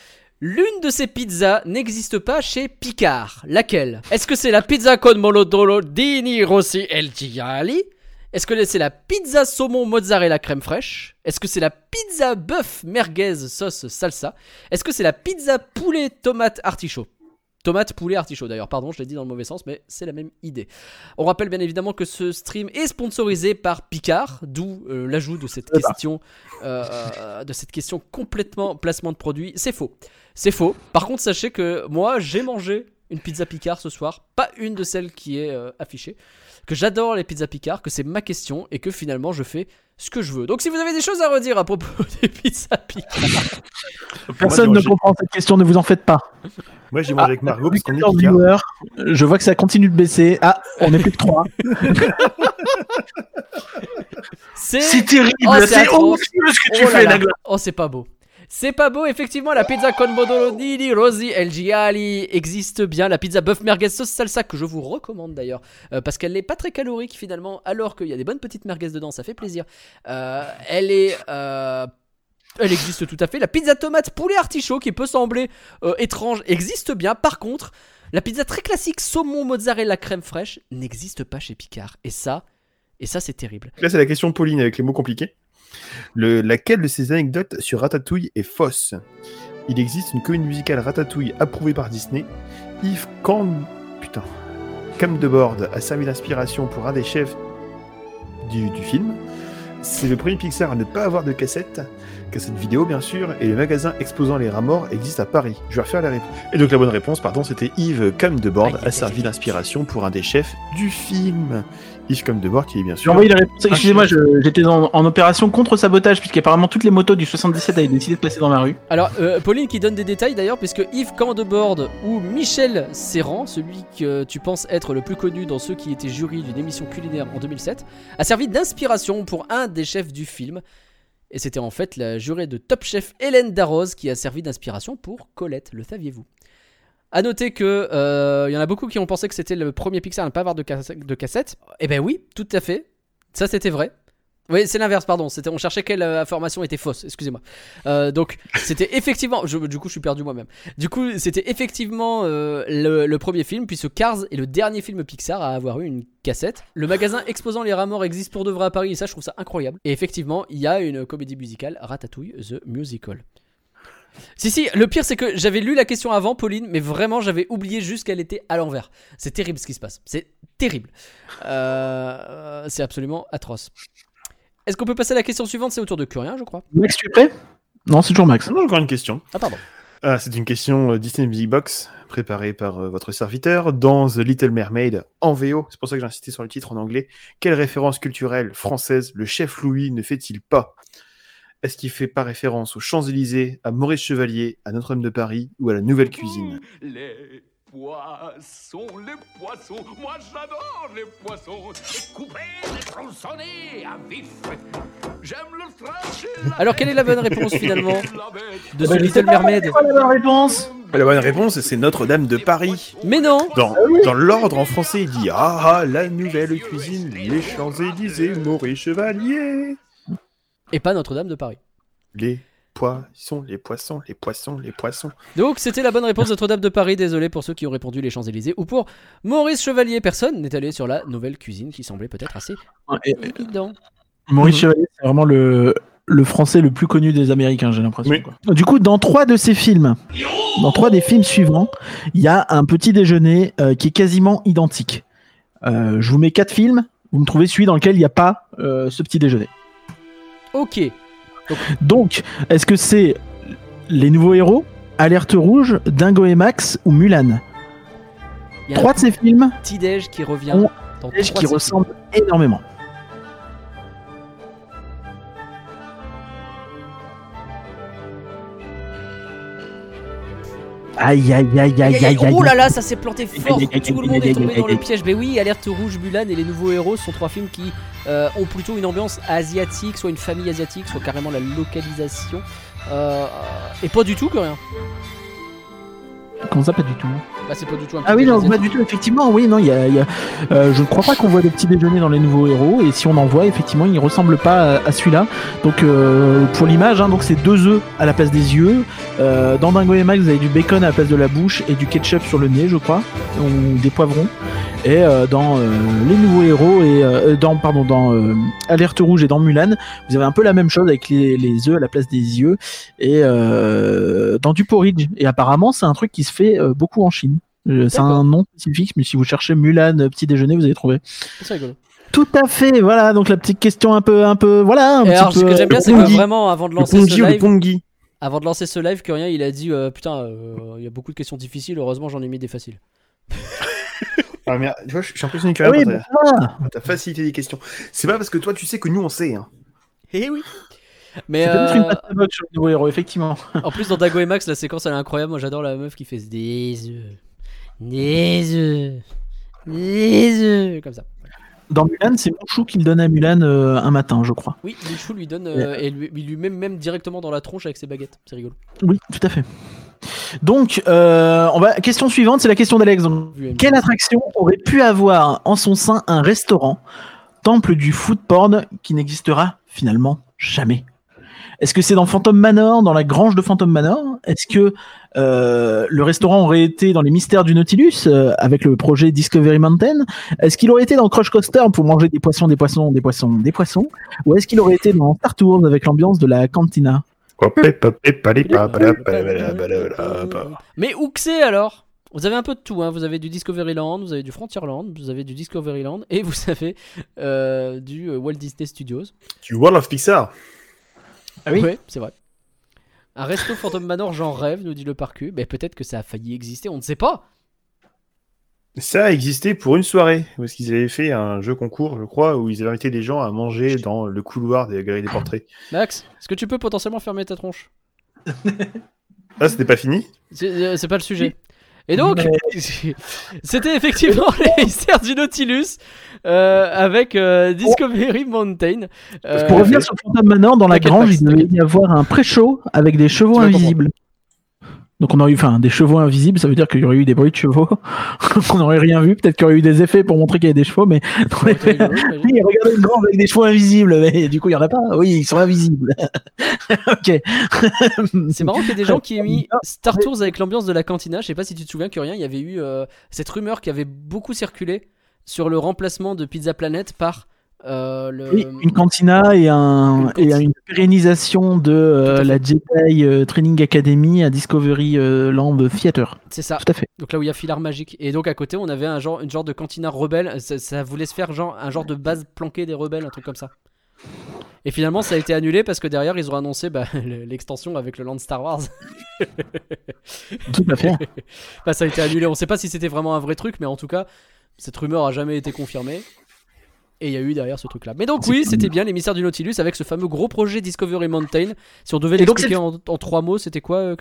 L'une de ces pizzas n'existe pas chez Picard. Laquelle? Est-ce que c'est la pizza con molodolo dini rossi el gialli Est-ce que c'est la pizza saumon mozzarella crème fraîche? Est-ce que c'est la pizza bœuf merguez sauce salsa? Est-ce que c'est la pizza poulet tomate artichaut? Tomate, poulet, artichaut d'ailleurs, pardon, je l'ai dit dans le mauvais sens, mais c'est la même idée. On rappelle bien évidemment que ce stream est sponsorisé par Picard, d'où euh, l'ajout de cette question, euh, euh, de cette question complètement placement de produit. C'est faux, c'est faux. Par contre, sachez que moi, j'ai mangé une pizza Picard ce soir, pas une de celles qui est euh, affichée, que j'adore les pizzas Picard, que c'est ma question et que finalement je fais ce que je veux. Donc si vous avez des choses à redire à propos des pizzas Picard, Personne ne comprend cette question, ne vous en faites pas. Moi, j'ai mangé avec Margot parce qu'on est 14 Picard. viewers, je vois que ça continue de baisser. Ah, on est plus que 3. c'est terrible, Oh, c'est honteux ce que tu Oh là fais, là. Nagla. Oh, c'est pas beau. C'est pas beau, effectivement, la pizza con modoloni di Rosi El Giali existe bien. La pizza bœuf merguez sauce salsa, que je vous recommande d'ailleurs, euh, parce qu'elle n'est pas très calorique finalement, alors qu'il y a des bonnes petites merguez dedans, ça fait plaisir. Euh, elle est. euh, elle existe tout à fait. La pizza tomate poulet artichaut, qui peut sembler étrange, existe bien. Par contre, la pizza très classique saumon mozzarella crème fraîche n'existe pas chez Picard. Et ça, et ça c'est terrible. Là, c'est la question de Pauline avec les mots compliqués. Le, laquelle de ces anecdotes sur Ratatouille est fausse? Il existe une comédie musicale Ratatouille approuvée par Disney. Yves Cam... Cam de a servi d'inspiration pour un des chefs du film. C'est le premier Pixar à ne pas avoir de cassette, cassette vidéo bien sûr, et le magasin exposant les rats morts existe à Paris. Je vais refaire la réponse. Et donc la bonne réponse, pardon, c'était Yves Cam de Board a servi d'inspiration pour un des chefs du film. Yves Cam de Board qui est bien J'ai sûr envoyé la réponse. Excusez-moi, j'étais en, en opération contre sabotage, puisqu'apparemment toutes les motos du 77 avaient décidé de passer dans ma rue. Alors, euh, Pauline qui donne des détails d'ailleurs, puisque Yves Candebord ou Michel Serran, celui que tu penses être le plus connu dans ceux qui étaient jury d'une émission culinaire en 2007, a servi d'inspiration pour un des chefs du film. Et c'était en fait la jurée de Top Chef Hélène Darroze qui a servi d'inspiration pour Colette, le saviez-vous? À noter que euh, il y en a beaucoup qui ont pensé que c'était le premier Pixar à ne pas avoir de, casse- de cassette. Eh ben oui, tout à fait. Ça c'était vrai. Oui, c'est l'inverse, pardon. On cherchait quelle euh, information était fausse. Excusez-moi. Euh, donc, c'était effectivement. du coup, je suis perdu moi-même. Du coup, c'était effectivement euh, le, premier film, puisque Cars est le dernier film Pixar à avoir eu une cassette. Le magasin exposant les rats morts existe pour de vrai à Paris, et ça, je trouve ça incroyable. Et effectivement, il y a une comédie musicale, Ratatouille, The Musical. Si, si, le pire, c'est que j'avais lu la question avant, Pauline, mais vraiment, j'avais oublié juste qu'elle était à l'envers. C'est terrible ce qui se passe. C'est terrible. C'est absolument atroce. Est-ce qu'on peut passer à la question suivante? C'est au tour de Curien, je crois. Max, tu es prêt? Non, c'est toujours Max. Non, encore une question. Ah, pardon. Ah, c'est une question euh, Disney Music Box préparée par euh, votre serviteur dans The Little Mermaid en VO. C'est pour ça que j'ai insisté sur le titre en anglais. Quelle référence culturelle française le chef Louis ne fait-il pas? Est-ce qu'il fait pas référence aux Champs-Élysées, à Maurice Chevalier, à Notre-Dame de Paris ou à la Nouvelle Cuisine? Les poissons, les poissons, moi j'adore les poissons. Les couper, les tronçonner à vif. J'aime le Alors, quelle est la bonne réponse finalement de The Little Mermaid la bonne réponse? La bonne réponse, c'est Notre-Dame de Paris. Mais non Dans, dans l'ordre en français, il dit Ah ah, la Nouvelle Cuisine, les Champs-Élysées, Maurice Chevalier. Et pas Notre-Dame de Paris. Les poissons, les poissons, les poissons, les poissons. Donc, c'était la bonne réponse de Notre-Dame de Paris. Désolé pour ceux qui ont répondu les Champs-Élysées. Ou pour Maurice Chevalier. Personne n'est allé sur la nouvelle cuisine qui semblait peut-être assez évident. Maurice Chevalier, c'est vraiment le, le français le plus connu des Américains, j'ai l'impression. Oui. quoi. Du coup, dans trois de ces films, dans trois des films suivants, il y a un petit déjeuner euh, qui est quasiment identique. Euh, je vous mets quatre films, vous me trouvez celui dans lequel il n'y a pas euh, ce petit déjeuner. Ok. Donc, est-ce que c'est Les Nouveaux Héros, Alerte Rouge, Dingo et Max ou Mulan Trois de ces films un petit déj qui revient dans qui ressemblent énormément. Aïe aïe aïe aïe Aïe, aïe, aïe aïe. aïe. Oh là là, ça s'est planté fort. Tout le monde est tombé dans le piège. Mais oui, Alerte Rouge, Mulan et Les Nouveaux Héros sont trois films qui euh, ont plutôt une ambiance asiatique, soit une famille asiatique, soit carrément la localisation. Euh, et pas du tout que rien. Comment ça, pas du tout Bah, c'est pas du tout un Ah oui, petit non, pas du tout, effectivement, oui, non, il y a, il y a- euh, je ne crois pas qu'on voit des petits déjeuners dans les nouveaux héros, et si on en voit, effectivement, il ne ressemble pas à, à celui-là. Donc, euh, pour l'image, hein, donc c'est deux œufs à la place des yeux. Euh, dans Dingo et Max, vous avez du bacon à la place de la bouche et du ketchup sur le nez, je crois, ou des poivrons. Et euh, dans euh, les nouveaux héros et euh, dans pardon dans euh, Alerte Rouge et dans Mulan, vous avez un peu la même chose avec les, les œufs à la place des yeux et euh, dans du porridge. Et apparemment, c'est un truc qui se fait euh, beaucoup en Chine. Euh, C'est un nom spécifique, mais si vous cherchez Mulan euh, petit déjeuner, vous allez trouver. C'est rigolo. Tout à fait, voilà. Donc la petite question un peu, un peu, voilà. Un Et petit alors, ce peu, que j'aime bien, c'est que vraiment, avant de Le lancer ce pongi live, avant de lancer ce live, que rien, il a dit euh, putain, euh, il y a beaucoup de questions difficiles. Heureusement, j'en ai mis des faciles. Ah, tu vois, je suis impressionné quand même oui, par bah, ta, par ta facilité des questions. C'est pas parce que toi tu sais que nous on sait. Hein. Eh oui. Mais peut-être une euh, patte sur le nouveau héros, effectivement. en plus dans Dago et Max, la séquence elle est incroyable. Moi j'adore la meuf qui fait des œufs, des œufs, des œufs comme ça. Dans Mulan, c'est Mouchou qui le donne à Mulan euh, un matin, je crois. Oui, Michou lui donne euh, et lui, lui met même directement dans la tronche avec ses baguettes. C'est rigolo. Oui, tout à fait. Donc, euh, on va... question suivante, c'est la question d'Alex. Quelle attraction aurait pu avoir en son sein un restaurant, temple du food porn, qui n'existera finalement jamais? Est-ce que c'est dans Phantom Manor, dans la grange de Phantom Manor? Est-ce que euh, le restaurant aurait été dans les mystères du Nautilus, euh, avec le projet Discovery Mountain? Est-ce qu'il aurait été dans Crush Coaster pour manger des poissons, des poissons, des poissons, des poissons? Ou est-ce qu'il aurait été dans Star Tours avec l'ambiance de la cantina? Mais où que c'est alors? Vous avez un peu de tout. Hein. Vous avez du Discoveryland, vous avez du Frontierland, vous avez du Discoveryland et vous avez euh, du Walt Disney Studios. Du World of Pixar. Ah oui Ouais, c'est vrai. Un resto Phantom Manor, j'en rêve, nous dit le parcu. Mais peut-être que ça a failli exister, on ne sait pas. Ça a existé pour une soirée, où qu'ils avaient fait un jeu concours, je crois, où ils avaient invité les gens à manger dans le couloir des galeries des portraits. Max, est-ce que tu peux potentiellement fermer ta tronche? Ah, c'était pas fini? C'est euh, c'est pas le sujet. Et donc, Mais- c'était effectivement les mystères du Nautilus euh, avec euh, Discovery Mountain. Euh, Pour revenir sur Phantom Manor, dans la grange, il devait y avoir un pré-show avec des chevaux invisibles. Donc on aurait eu, enfin, des chevaux invisibles, ça veut dire qu'il y aurait eu des bruits de chevaux. on n'aurait rien vu. Peut-être qu'il y aurait eu des effets pour montrer qu'il y avait des chevaux, mais dans les faits, oui, regardez une grange avec des chevaux invisibles. Mais du coup, il y en a pas. Oui, ils sont invisibles. ok. C'est marrant qu'il y ait des gens qui aient mis Star Tours avec l'ambiance de la cantina. Je sais pas si tu te souviens, Curien, il y avait eu euh, cette rumeur qui avait beaucoup circulé sur le remplacement de Pizza Planet par euh, le. Oui, une cantina et, un, Une et canti- une pérennisation de euh, la Jedi euh, Training Academy à Discovery euh, Land Theater. C'est ça. Tout à fait. Donc là où il y a Filar Magique. Et donc à côté, on avait un genre, une genre de cantina rebelle. Ça, ça voulait se faire genre, un genre de base planquée des rebelles, un truc comme ça. Et finalement, ça a été annulé parce que derrière, ils ont annoncé bah, le- l'extension avec le land Star Wars. Tout à fait. Bah, ça a été annulé. On sait pas si c'était vraiment un vrai truc, mais en tout cas, cette rumeur a jamais été confirmée. Et il y a eu derrière ce truc-là. Mais donc oui, c'était bien les mystères du Nautilus avec ce fameux gros projet Discovery Mountain. Si on devait l'expliquer en, en trois mots, c'était quoi, euh,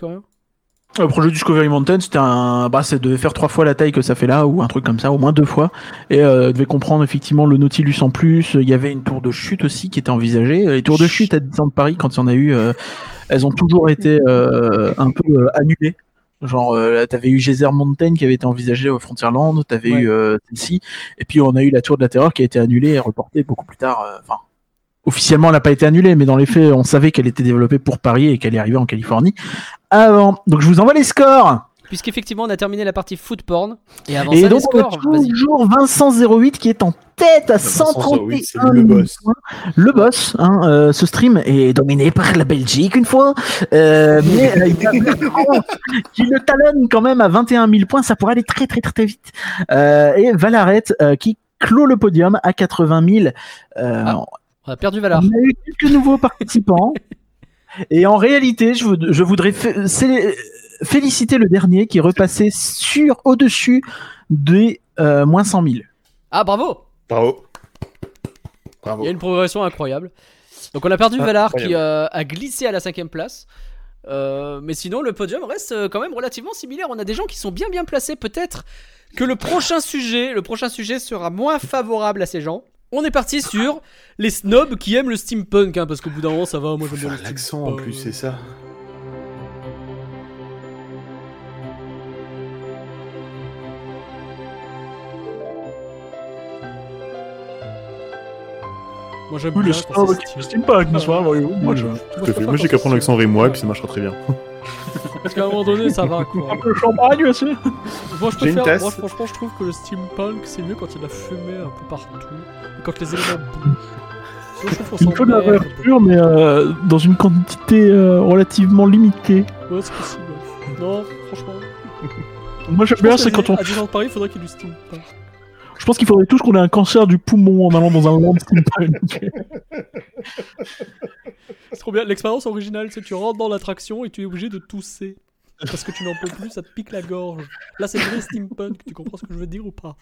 Le projet Discovery Mountain, c'était un, bah, c'est de faire trois fois la taille que ça fait là, ou un truc comme ça, au moins deux fois. Et euh, devait comprendre effectivement le Nautilus en plus. Il y avait une tour de chute aussi qui était envisagée. Les tours de chute à Disneyland Paris, quand il y en a eu, euh, elles ont toujours été euh, un peu euh, annulées. Genre, euh, t'avais eu Geyser Mountain qui avait été envisagé au Frontierland, t'avais Ouais. eu euh, celle-ci, et puis on a eu la tour de la Terreur qui a été annulée et reportée beaucoup plus tard. euh, officiellement, elle n'a pas été annulée, mais dans les faits, on savait qu'elle était développée pour Paris et qu'elle est arrivée en Californie avant. Donc, je vous envoie les scores. Puisqu'effectivement, on a terminé la partie foot porn. Et avant Et ça, donc, les on a scores. Vas-y. toujours Vincent 08 qui est en tête à Vincent 131 c'est le boss. points. Le boss, hein, euh, ce stream est dominé par la Belgique une fois, euh, mais euh, il y a qui le talonne quand même à 21 000 points, ça pourrait aller très très très, très vite. Euh, et Valarette euh, qui clôt le podium à 80 000. Euh, Ah, On a perdu Valar. on a eu quelques nouveaux participants. Et en réalité, je, voud- je voudrais féliciter le dernier qui est repassé sur au-dessus des euh, moins 100 000. Ah, bravo Bravo. Bravo. Il y a une progression incroyable. Donc on a perdu Ah, Valar qui euh, a glissé à la cinquième place. Euh, mais sinon le podium reste euh, quand même relativement similaire. On a des gens qui sont bien bien placés. Peut-être que le prochain sujet, le prochain sujet sera moins favorable à ces gens. On est parti sur les snobs qui aiment le steampunk, hein, parce qu'au bout d'un moment ça va. Moi j'aime bien l'accent en plus, c'est ça. Moi j'aime Oui, bien. le qui steampunk, n'est-ce pas moi, je- Tout à fait. Moi j'ai qu'à prendre l'accent rémois et puis ça marchera très bien. Parce qu'à un moment donné ça va quoi. Un peu de champagne aussi. Moi je préfère, moi franchement je trouve que le steampunk c'est mieux quand il y a de la fumée un peu partout, et quand les éléments bougent. Sinon, je trouve qu'on Il faut de la verdure, mais euh, dans une quantité euh, relativement limitée. Ouais, c'est possible. Non, franchement. Moi, j'aime Je bien, c'est quand on. À Disneyland Paris, faudrait qu'il y ait du steampunk. Je pense qu'il faudrait tous qu'on ait un cancer du poumon en allant dans un land steampunk. C'est trop bien. L'expérience originale, c'est tu rentres dans l'attraction et tu es obligé de tousser. Parce que tu n'en peux plus, ça te pique la gorge. Là, c'est vrai steampunk. Tu comprends ce que je veux dire ou pas?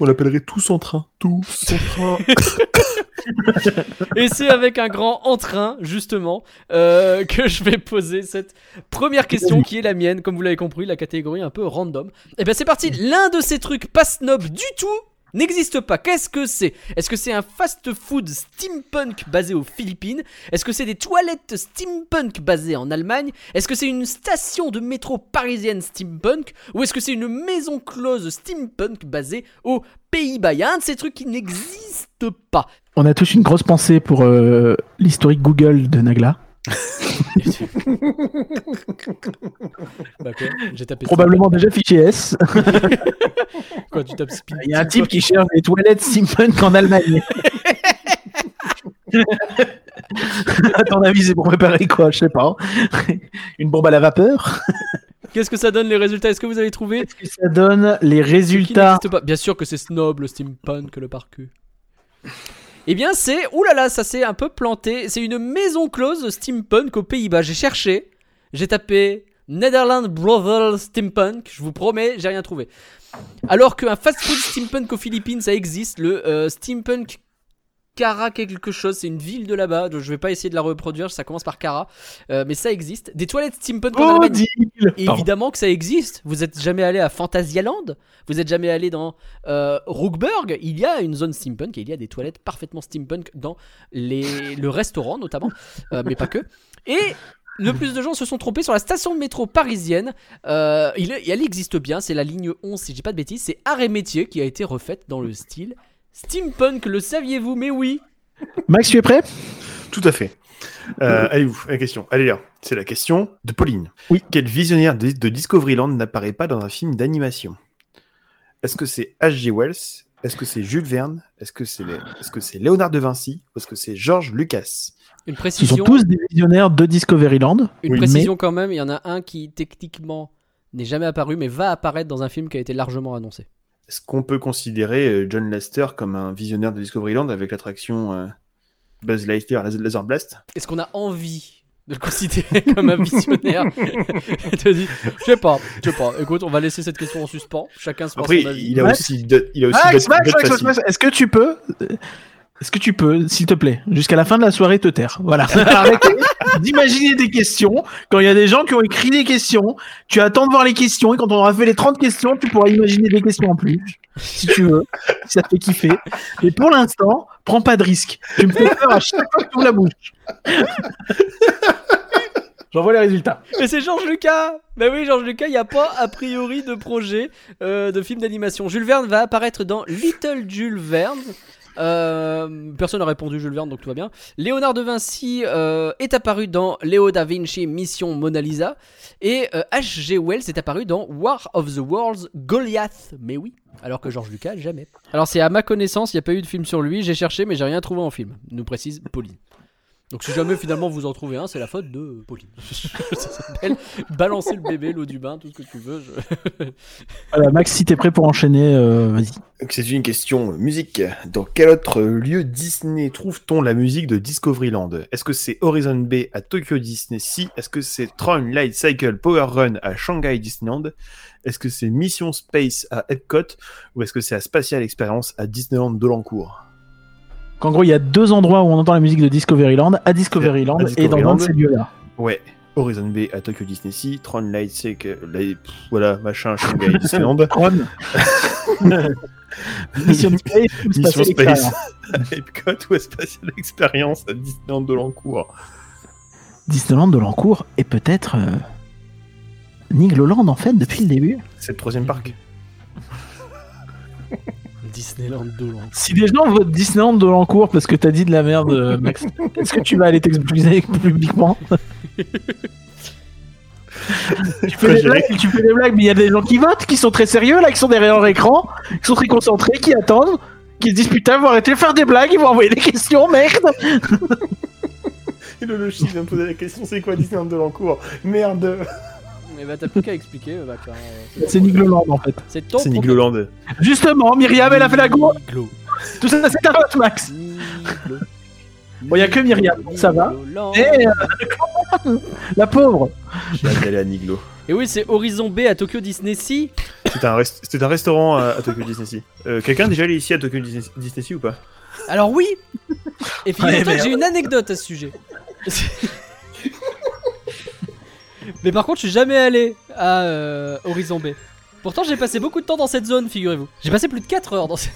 On l'appellerait tous en train. Tous en train. Et c'est avec un grand entrain, justement, euh, que je vais poser cette première question qui est la mienne. Comme vous l'avez compris, la catégorie un peu random. Et bien, c'est parti. L'un de ces trucs pas snob du tout n'existe pas. Qu'est-ce que c'est? Est-ce que c'est un fast-food steampunk basé aux Philippines? Est-ce que c'est des toilettes steampunk basées en Allemagne? Est-ce que c'est une station de métro parisienne steampunk? Ou est-ce que c'est une maison close steampunk basée aux Pays-Bas? Il un de ces trucs qui n'existe pas. On a tous une grosse pensée pour euh, l'historique Google de Nagla. Bah quoi J'ai tapé Probablement déjà fiché S. Quoi, tu tapes speed Il y a un type qui cherche des toilettes steampunk en Allemagne. à ton avis, c'est pour préparer quoi? Je sais pas. Une bombe à la vapeur? Qu'est-ce que ça donne les résultats? Est-ce que vous avez trouvé? Est-ce que ça donne les résultats? pas. Bien sûr que c'est snob le steampunk le parcu. Eh bien c'est, oulala, ça s'est un peu planté. C'est une maison close steampunk aux Pays-Bas. J'ai cherché, j'ai tapé Netherlands Brothers Steampunk. Je vous promets, j'ai rien trouvé. Alors qu'un fast-food steampunk aux Philippines, ça existe. Le euh, steampunk Cara quelque chose, c'est une ville de là-bas. donc Je vais pas essayer de la reproduire. Ça commence par Cara, Euh, mais ça existe. Des toilettes steampunk Oh. Évidemment que ça existe. Vous êtes jamais allé à Phantasialand? Vous êtes jamais allé dans euh, Rookburg? Il y a une zone steampunk et il y a des toilettes parfaitement steampunk dans les, le restaurant notamment, euh, mais pas que. Et le plus de gens se sont trompés sur la station de métro parisienne. Euh, il, elle existe bien, c'est la ligne 11 si je dis pas de bêtises. C'est Arrêt Métier qui a été refaite dans le style steampunk. Le saviez-vous Mais oui. Max, tu es prêt? Tout à fait. Euh, Allez-vous, la question. Allez là, c'est la question de Pauline. Oui. Quel visionnaire de, de Discoveryland n'apparaît pas dans un film d'animation? Est-ce que c'est H.G. Wells? Est-ce que c'est Jules Verne? Est-ce que c'est les- est-ce que c'est Léonard de Vinci? Ou est-ce que c'est George Lucas? Une Ce sont précision. tous des visionnaires de Discoveryland. Une Oui, précision quand même, il y en a un qui techniquement n'est jamais apparu mais va apparaître dans un film qui a été largement annoncé. Est-ce qu'on peut considérer euh, John Lester comme un visionnaire de Discoveryland avec l'attraction euh, Buzz Lightyear Laser Laser Blast Est-ce qu'on a envie de le considérer comme un visionnaire Je te dis, je sais pas, je sais pas. Écoute, on va laisser cette question en suspens. Chacun se pense Après, son avis. il a Ouais. aussi, de- il a aussi Max, Max, Max, Max, est-ce que tu peux Est-ce que tu peux, s'il te plaît, jusqu'à la fin de la soirée, te taire? Voilà. D'imaginer des questions. Quand il y a des gens qui ont écrit des questions, tu attends de voir les questions et quand on aura fait les 30 questions, tu pourras imaginer des questions en plus. Si tu veux, si ça te fait kiffer. Mais pour l'instant, prends pas de risque. Tu me fais peur à chaque fois que tu ouvres la bouche. J'envoie les résultats. Mais c'est Georges Lucas Bah oui, Georges Lucas, il n'y a pas a priori de projet euh, de film d'animation. Jules Verne va apparaître dans Little Jules Verne. Euh, personne n'a répondu Jules Verne, donc tout va bien. Léonard de Vinci euh, est apparu dans Léo da Vinci Mission Mona Lisa. Et euh, H.G. Wells est apparu dans War of the Worlds Goliath. Mais oui, alors que Georges Lucas, jamais. Alors c'est à ma connaissance, il n'y a pas eu de film sur lui. J'ai cherché, mais j'ai rien trouvé en film, nous précise Pauline. Donc si jamais finalement vous en trouvez un, c'est la faute de Pauline. Ça s'appelle balancer le bébé, l'eau du bain, tout ce que tu veux. je- Voilà, Max, si t'es prêt pour enchaîner, euh, vas-y. Donc, C'est une question musique. Dans quel autre lieu Disney trouve-t-on la musique de Discoveryland? Est-ce que c'est Horizon Bay à Tokyo Disney Sea Est-ce que c'est Tron Light Cycle Power Run à Shanghai Disneyland? Est-ce que c'est Mission Space à Epcot? Ou est-ce que c'est la Spatial Experience à Disneyland Dolencourt Qu'en gros, il y a deux endroits où on entend la musique de Discoveryland, à Discoveryland, À et dans un de ces lieux-là. Ouais. Horizon Bay à Tokyo Disney Sea, Tron Light Cycle, Light- pff, voilà, machin, Shanghai Disneyland, Tron. Mission Space, Mission Space à Epcot ou Spatial Experience à Disneyland Dolencourt Disneyland de l'encours et peut-être euh, Nigloland en fait depuis le début. C'est le troisième parc Disneyland Dolan. Si des gens votent Disneyland de l'encours parce que t'as dit de la merde, euh, Max, est-ce que tu vas aller t'excuser publiquement tu, fais des blagues, tu fais des blagues, mais il y a des gens qui votent, qui sont très sérieux là, qui sont derrière leur écran, qui sont très concentrés, qui attendent, qui se disent putain, ils vont arrêter de faire des blagues, ils vont envoyer des questions, merde Et le logis vient de poser la question c'est quoi Disneyland Dolencourt Merde Mais bah t'as plus qu'à expliquer, euh, bah, car, euh, C'est Nigloland en fait. C'est ton C'est Nigloland. Justement, Myriam, elle a fait la go. Niglo. Tout ça, c'est ta faute, Max. Niglo. Bon, y a que Myriam, ça va. Nigloland. Eh, euh, la pauvre. J'ai hâte d'aller à Niglo. Et oui, c'est Horizon B à Tokyo Disney Sea. C'était un, rest- c'était un restaurant à, à Tokyo Disney Sea. Euh, Quelqu'un est déjà allé ici à Tokyo Disney, Disney Sea ou pas? Alors oui Et figure-toi Ouais, que mais- j'ai une anecdote à ce sujet. Mais par contre, je suis jamais allé à euh, Horizon B. Pourtant, j'ai passé beaucoup de temps dans cette zone, figurez-vous. J'ai passé plus de 4 heures dans cette...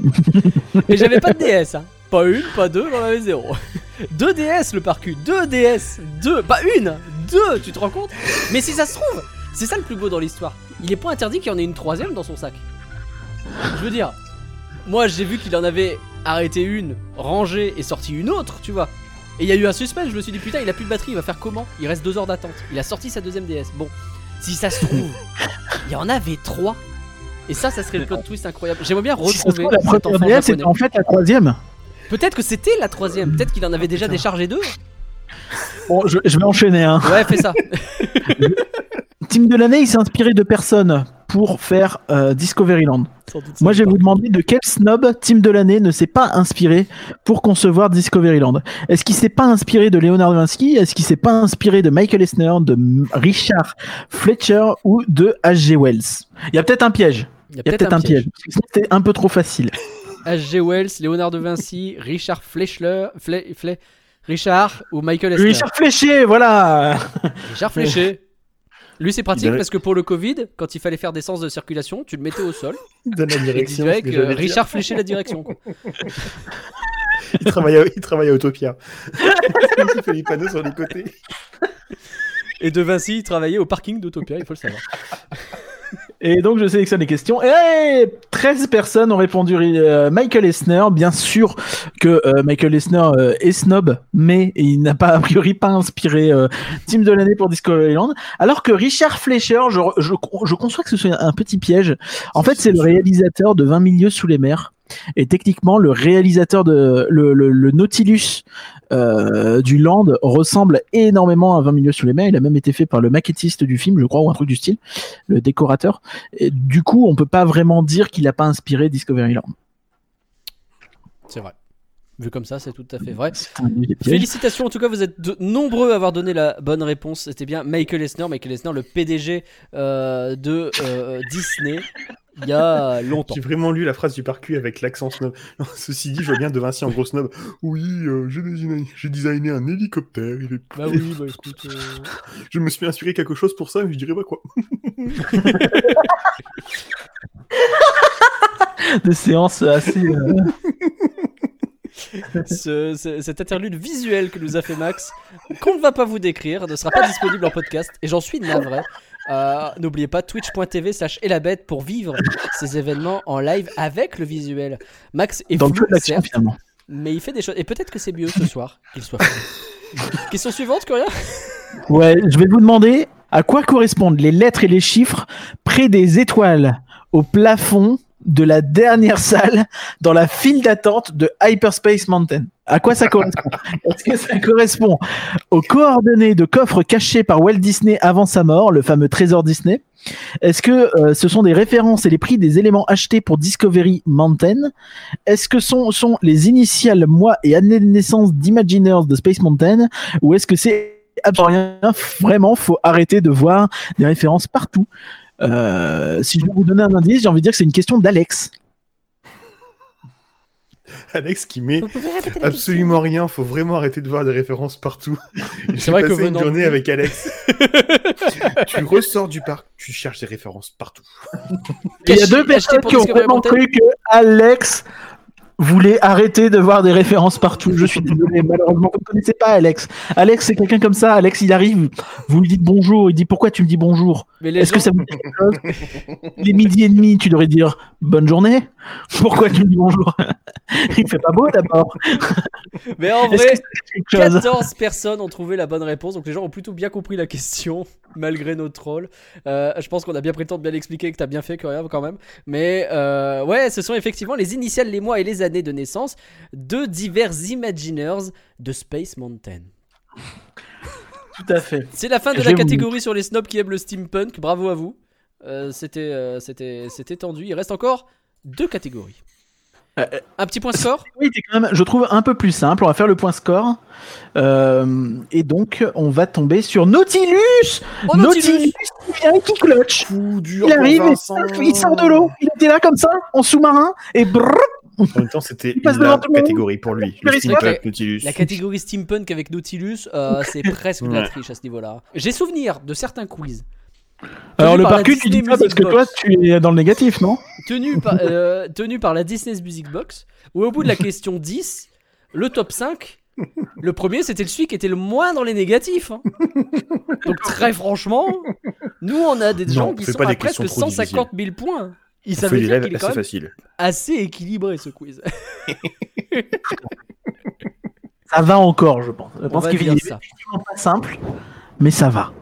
Et j'avais pas de DS, hein. Pas une, pas deux, j'en avais zéro. Deux DS le parcu, deux DS, deux, pas une, deux, tu te rends compte? Mais si ça se trouve, c'est ça le plus beau dans l'histoire. Il est pas interdit qu'il y en ait une troisième dans son sac. Je veux dire, moi j'ai vu qu'il en avait arrêté une, rangé et sorti une autre, tu vois. Et il y a eu un suspense, je me suis dit putain, il a plus de batterie, il va faire comment? Il reste deux heures d'attente. Il a sorti sa deuxième DS. Bon, si ça se trouve, il y en avait trois. Et ça, ça serait le plot twist incroyable. J'aimerais bien Si retrouver trouve, la première DS c'était en fait la troisième. Peut-être que c'était la troisième, peut-être qu'il en avait déjà déchargé deux. Bon, je, je vais enchaîner. Hein. Ouais, fais ça. Team de l'année, il s'est inspiré de personne pour faire euh, Discoveryland. Moi, je vais va vous demander de quel snob Team de l'année ne s'est pas inspiré pour concevoir Discoveryland. Est-ce qu'il s'est pas inspiré de Leonard de Vinci Est-ce qu'il s'est pas inspiré de Michael Eisner, de Richard Fletcher ou de H.G. Wells? Il y a peut-être un piège. Il y a peut-être un piège. C'était un peu trop facile. H.G. Wells, Léonard de Vinci, Richard Fleischler, Fle- Fle- Richard ou Michael Eisner? Richard Fléché, voilà. Richard Fléché. Lui, c'est pratique Il avait- parce que pour le Covid, quand il fallait faire des sens de circulation, tu le mettais au sol Donne la et direction. ce que dire. Richard fléchait la direction. quoi. Il travaille à, il travaille à Autopia. il fait les panneaux sur les côtés. Et de Vinci, il travaillait au parking d'Autopia, il faut le savoir. Et donc, je sélectionne les questions. Et 13 personnes ont répondu euh, Michael Eisner. Bien sûr que euh, Michael Eisner euh, est snob, mais il n'a pas, a priori, pas inspiré Team de l'année pour Discoveryland. Alors que Richard Fleischer, je, je, je conçois que ce soit un petit piège. En fait, c'est le réalisateur de 20 milieux sous les mers. Et techniquement, le réalisateur de le, le, le Nautilus euh, du Land ressemble énormément à 20 milieux sous les mers. Il a même été fait par le maquettiste du film, je crois, ou un truc du style, le décorateur. Et du coup, on peut pas vraiment dire qu'il n'a pas inspiré Discoveryland. C'est vrai. Vu comme ça, c'est tout à fait vrai. Félicitations, en tout cas, vous êtes de- nombreux à avoir donné la bonne réponse. C'était bien Michael Eisner, Michael Eisner, le PDG euh, de euh, Disney, il y a longtemps. J'ai vraiment lu la phrase du parcu avec l'accent snob. Non, ceci dit, je vois bien De Vinci en gros snob. Oui, euh, j'ai designé, j'ai designé un hélicoptère. Il est... Bah oui, bah écoute. euh, Je me suis inspiré quelque chose pour ça, mais je dirais pas quoi. Des séances assez. euh, ce- ce- cet interlude visuel que nous a fait Max, qu'on ne va pas vous décrire, ne sera pas disponible en podcast, et j'en suis navré. Euh, N'oubliez pas twitch.tv slash elabette pour vivre ces événements en live avec le visuel. Max est dans flou, certes, finalement. mais il fait des choses. Et peut-être que c'est mieux ce soir qu'il soit. Question suivante, Coria Ouais, je vais vous demander à quoi correspondent les lettres et les chiffres près des étoiles au plafond de la dernière salle dans la file d'attente de Hyperspace Mountain. À quoi ça correspond? Est-ce que ça correspond aux coordonnées de coffres cachés par Walt Disney avant sa mort, le fameux trésor Disney? Est-ce que euh, ce sont des références et les prix des éléments achetés pour Discovery Mountain? Est-ce que sont, sont les initiales mois et années de naissance d'Imagineers de Space Mountain? Ou est-ce que c'est absolument rien? Vraiment, faut arrêter de voir des références partout. Euh, si je vais vous donner un indice, j'ai envie de dire que c'est une question d'Alex. Alex qui met absolument rien. Faut vraiment arrêter de voir des références partout. J'ai vrai que passé une journée avec Alex. tu, ressors du parc, tu cherches des références partout. Il y a deux personnes qui ont vraiment cru que Alex voulait arrêter de voir des références partout. Je suis désolé, malheureusement, vous ne connaissez pas Alex. Alex, c'est quelqu'un comme ça. Alex, il arrive, vous lui dites bonjour, il dit pourquoi tu me dis bonjour? Les Est-ce que ça vous dit quelque chose? Il est midi et demi, tu devrais dire bonne journée. Pourquoi tu me dis bonjour? Il fait pas beau d'abord. Mais en vrai, que c'est quelque chose? 14 personnes ont trouvé la bonne réponse, donc les gens ont plutôt bien compris la question, malgré nos trolls. Euh, je pense qu'on a bien de bien l'expliquer, que t'as bien fait quand même. Mais euh, ouais, ce sont effectivement les initiales, les mois et les années de naissance de divers Imagineers de Space Mountain. Tout à fait. C'est la fin de la catégorie sur les snobs qui aiment le steampunk, bravo à vous. Euh, C'était euh, c'était c'était tendu, il reste encore deux catégories. Un petit point score? Oui, c'est quand même, je trouve, un peu plus simple. On va faire le point score. Euh, et donc, on va tomber sur Nautilus Oh, Nautilus il vient et qui clutch Il arrive, et il sort de l'eau. Il était là comme ça, en sous-marin, et brrr, En même temps, c'était la catégorie pour lui. Le steampunk Nautilus. La catégorie steampunk avec Nautilus, euh, c'est presque de la triche à ce niveau-là. J'ai souvenir de certains quiz. Alors, Tenu le par la parcul, tu dis pas parce que toi, tu es dans le négatif, non? Tenu par, euh, tenu par la Disney's Music Box, où au bout de la question 10, le top 5, le premier c'était le celui qui était le moins dans les négatifs. hein. Donc très franchement, nous on a des Non, gens qui sont pas à presque questions trop 150 000 points. Il des dire qu'il est assez même facile. assez équilibré ce quiz. Ça va encore, je pense. Je On pense va qu'il est pas simple, mais ça va.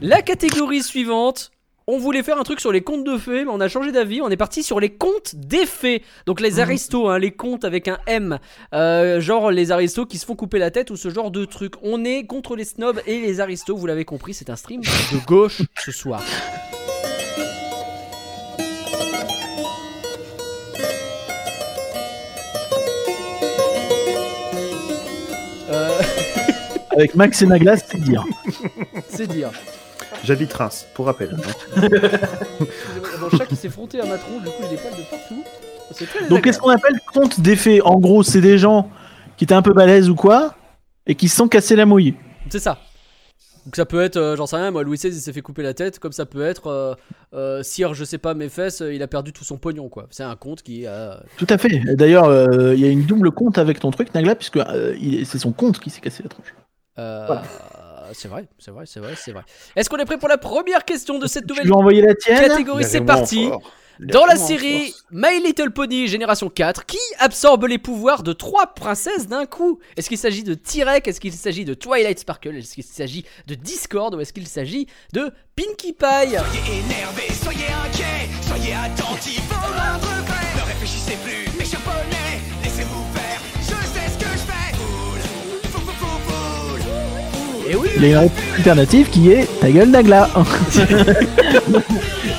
La catégorie suivante. On voulait faire un truc sur les contes de fées, mais on a changé d'avis. On est parti sur les contes des fées. Donc les aristos, hein, les contes avec un M. Euh, genre les aristos qui se font couper la tête ou ce genre de truc. On est contre les snobs et les aristos, vous l'avez compris, c'est un stream de gauche ce soir. Avec Max et Naglas, c'est dire. c'est dire. J'habite Reims, pour rappel. Mon chat qui s'est fronté à ma tronche, du coup j'ai des poils de partout. C'est très Donc, qu'est-ce qu'on appelle compte d'effet En gros, c'est des gens qui étaient un peu balèzes ou quoi, et qui se sont cassés la mouille. C'est ça. Donc ça peut être, euh, j'en sais rien, moi Louis XVI il s'est fait couper la tête, comme ça peut être euh, euh, Sire, je sais pas mes fesses, euh, il a perdu tout son pognon quoi. C'est un compte qui a. Tout à fait. D'ailleurs, euh, il y a une double compte avec ton truc, Nagla, puisque euh, c'est son compte qui s'est cassé la tronche. Euh, Voilà. C'est vrai, c'est vrai, c'est vrai, c'est vrai. Est-ce qu'on est prêt pour la première question de cette nouvelle la tienne catégorie C'est parti. Dans la série. My Little Pony Génération 4, qui absorbe les pouvoirs de trois princesses d'un coup? Est-ce qu'il s'agit de Tyrek Est-ce qu'il s'agit de Twilight Sparkle? Est-ce qu'il s'agit de Discord? Ou est-ce qu'il s'agit de Pinkie Pie? Énervé, soyez inquiet, soyez attentif au moindre fait. Ne réfléchissez plus, oui Il y a une réponse alternative qui est ta gueule Nagla.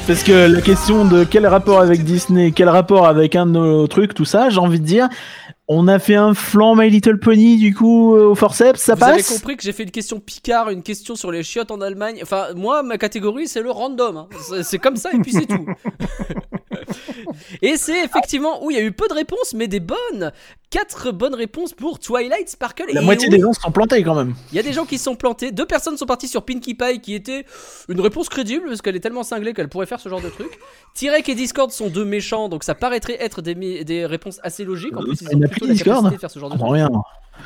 Parce que la question de quel rapport avec Disney, quel rapport avec un de nos trucs, tout ça, j'ai envie de dire, on a fait un flanc My Little Pony du coup euh, au forceps, ça Vous avez passe compris que j'ai fait une question Picard, une question sur les chiottes en Allemagne. Enfin, moi, ma catégorie, c'est le random. hein. C'est- C'est comme ça et puis c'est tout. et c'est effectivement où il y a eu peu de réponses, mais des bonnes. Quatre bonnes réponses pour Twilight Sparkle. La et moitié des gens se sont plantés quand même. Il y a des gens qui se sont plantés. Deux personnes sont parties sur Pinkie Pie, qui était une réponse crédible parce qu'elle est tellement cinglée qu'elle pourrait faire ce genre de truc. Tyrek et Discord sont deux méchants, donc ça paraîtrait être des, réponses assez logiques. En Euh, plus, ils ont plutôt la capacité de faire ce genre de truc. rien.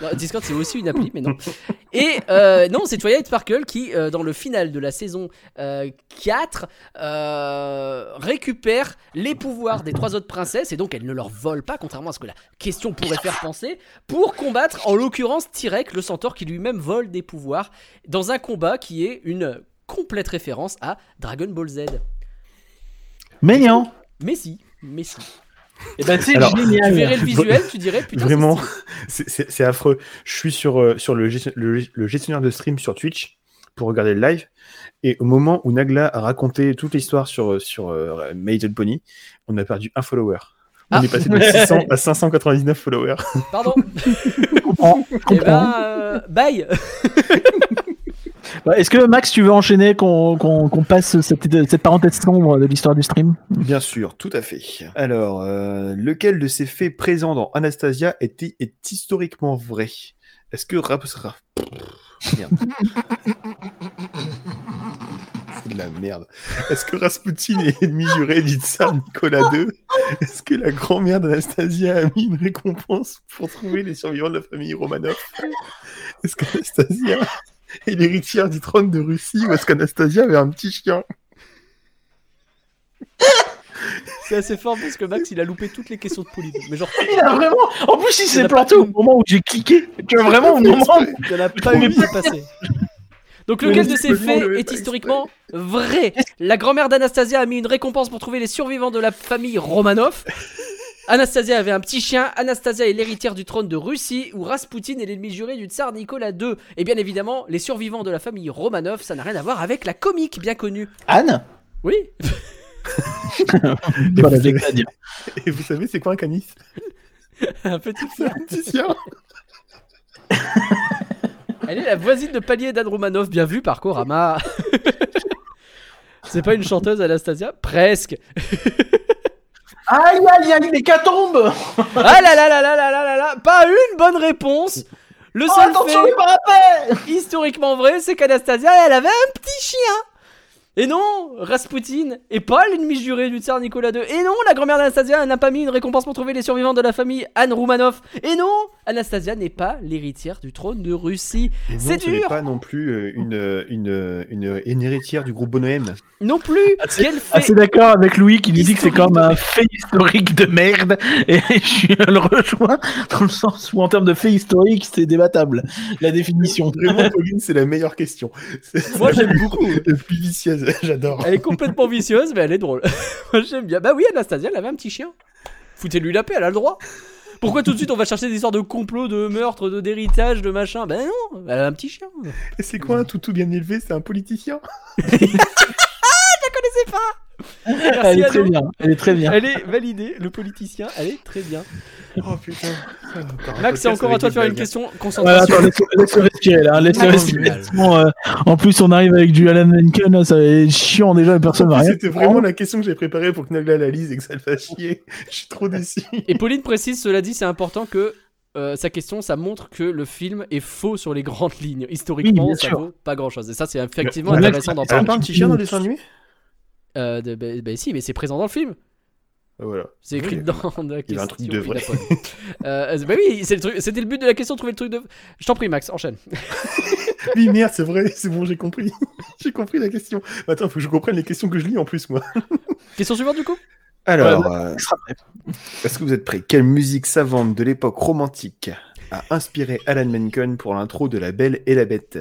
Non, Discord c'est aussi une appli, mais non. Et euh, non, c'est Twilight Sparkle qui, euh, dans le final de la saison euh, 4, euh, récupère les pouvoirs des trois autres princesses, et donc elle ne leur vole pas, contrairement à ce que la question pourrait faire penser, pour combattre en l'occurrence Tyrek, le centaure qui lui-même vole des pouvoirs, dans un combat qui est une complète référence à Dragon Ball Z. Mais non. Mais si, mais si. Et ben c'est Alors, Tu verrais le visuel, tu dirais putain. Vraiment, c'est- affreux. Je suis sur, euh, sur le, gestion- le- le gestionnaire de stream sur Twitch pour regarder le live. Et au moment où Nagla a raconté toute l'histoire sur, sur euh, My Little Pony, on a perdu un follower. On Ah. est passé de 600 à 599 followers. Pardon. Je comprends. je Et comprends. ben, euh, bye. Ouais, Est-ce que Max, tu veux enchaîner qu'on passe cette, parenthèse sombre de l'histoire du stream? Bien sûr, tout à fait. Alors, euh, lequel de ces faits présents dans Anastasia est, historiquement vrai? Est-ce que Rap de la. Est-ce que Rasputin est ennemi juré du tsar Nicolas II Est-ce que la grand-mère d'Anastasia a mis une récompense pour trouver les survivants de la famille Romanov Est-ce qu'Anastasia est l'héritière du trône de Russie ou est-ce qu'Anastasia avait un petit chien C'est assez fort parce que Max il a loupé toutes les questions de Pauline. Mais genre, Il a vraiment. En plus, il Il s'est planté pas au moment où j'ai cliqué. Tu vois vraiment au moment. il n'y en a pas eu qui est passé. Donc lequel de ces faits est historiquement vrai La grand-mère d'Anastasia a mis une récompense pour trouver les survivants de la famille Romanov. Anastasia avait un petit chien, Anastasia est l'héritière du trône de Russie, ou Rasputin est l'ennemi juré du tsar Nicolas II. Et bien évidemment, les survivants de la famille Romanov, ça n'a rien à voir avec la comique bien connue. Anne? Oui. Et vous savez, c'est quoi un canis? Un petit C'est un petit chien. Elle est la voisine de palier d'Anne Romanov, bien vu par Korama. C'est pas une chanteuse Anastasia? Presque. Aïe aïe aïe, l'hécatombe Ah là là là là là là là là. Pas une bonne réponse. Le Oh, seul attention, fait historiquement vrai, c'est qu'Anastasia, elle avait un petit chien Et non Rasputin est pas l'ennemi juré du tsar Nicolas II Et non, la grand-mère d'Anastasia n'a pas mis une récompense pour trouver les survivants de la famille Anne Roumanoff. Et non Anastasia n'est pas l'héritière du trône de Russie. Et non, C'est ce n'est pas non plus euh, une, euh, une, euh, une, une héritière du groupe Bonoem. Non plus. Quel fait Assez d'accord avec Louis qui nous dit que c'est comme un fait historique de merde. Et je suis- le rejoins dans le sens où en termes de fait historique c'est débattable la définition. Vraiment, Pauline, c'est la meilleure question. Moi j'aime beaucoup. La plus vicieuse, j'adore. Elle est complètement vicieuse, mais elle est drôle. J'aime bien. Bah oui, Anastasia, elle avait un petit chien. Foutez-lui la paix, elle a le droit. Pourquoi tout de suite on va chercher des histoires de complot, de meurtre, de d'héritage, de machin? Ben non, elle a un petit chien. Et c'est quoi un toutou bien élevé? C'est un politicien? Connaissez pas Elle est très bien, elle est très bien. Elle est validée, le politicien, elle est très bien. Oh putain. Max, c'est encore à toi de faire une question. Voilà, Concentration. attends, laisse, laisse respirer là, laisse Ah, respirer. euh, en plus on arrive avec du Alan Menken, là, ça va être chiant déjà, personne va rien. C'était vraiment la question que j'ai préparée pour que Nagla la lise et que ça le fasse chier. Je suis trop déçu. Et Pauline précise, cela dit, c'est important que euh, sa question, ça montre que le film est faux sur les grandes lignes. Historiquement, ça sûr. vaut pas grand chose. Et ça, c'est effectivement intéressant d'en parler. pas un petit chien dans le dessin animé? Euh, de- bah, bah si, mais c'est présent dans le film. Ah, Voilà. C'est écrit Oui, dedans. dans la il y avait un truc question, de vrai. a. Euh, bah oui, c'est le truc- c'était le but de la question, trouver le truc de. Je t'en prie, Max, enchaîne. Oui, merde, c'est vrai, c'est bon, j'ai compris. j'ai compris la question. Attends, faut que je comprenne les questions que je lis en plus, moi. Question suivante, du coup? Alors, euh, est-ce que vous êtes prêts? Quelle musique savante de l'époque romantique a inspiré Alan Menken pour l'intro de La Belle et la Bête?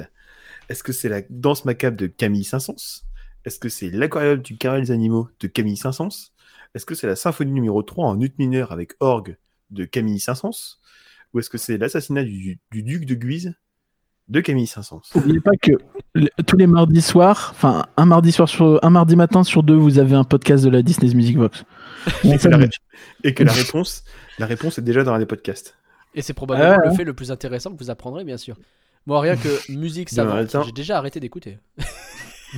Est-ce que c'est la danse macabre de Camille Saint-Saëns? Est-ce que c'est l'aquarium du carré des animaux de Camille Saint-Saëns? Est-ce que c'est la symphonie numéro 3 en ut mineur avec orgue de Camille Saint-Saëns? Ou est-ce que c'est l'assassinat du, du duc de Guise de Camille Saint-Saëns? N'oubliez pas que le- tous les mardis soirs, enfin un mardi soir sur un mardi matin sur deux, vous avez un podcast de la Disney Music Box. Et que, la, ré- et que la réponse, la réponse est déjà dans un des podcasts. Et c'est probablement Ah le ouais. fait le plus intéressant que vous apprendrez, bien sûr. Moi, rien que musique matin. j'ai déjà arrêté d'écouter.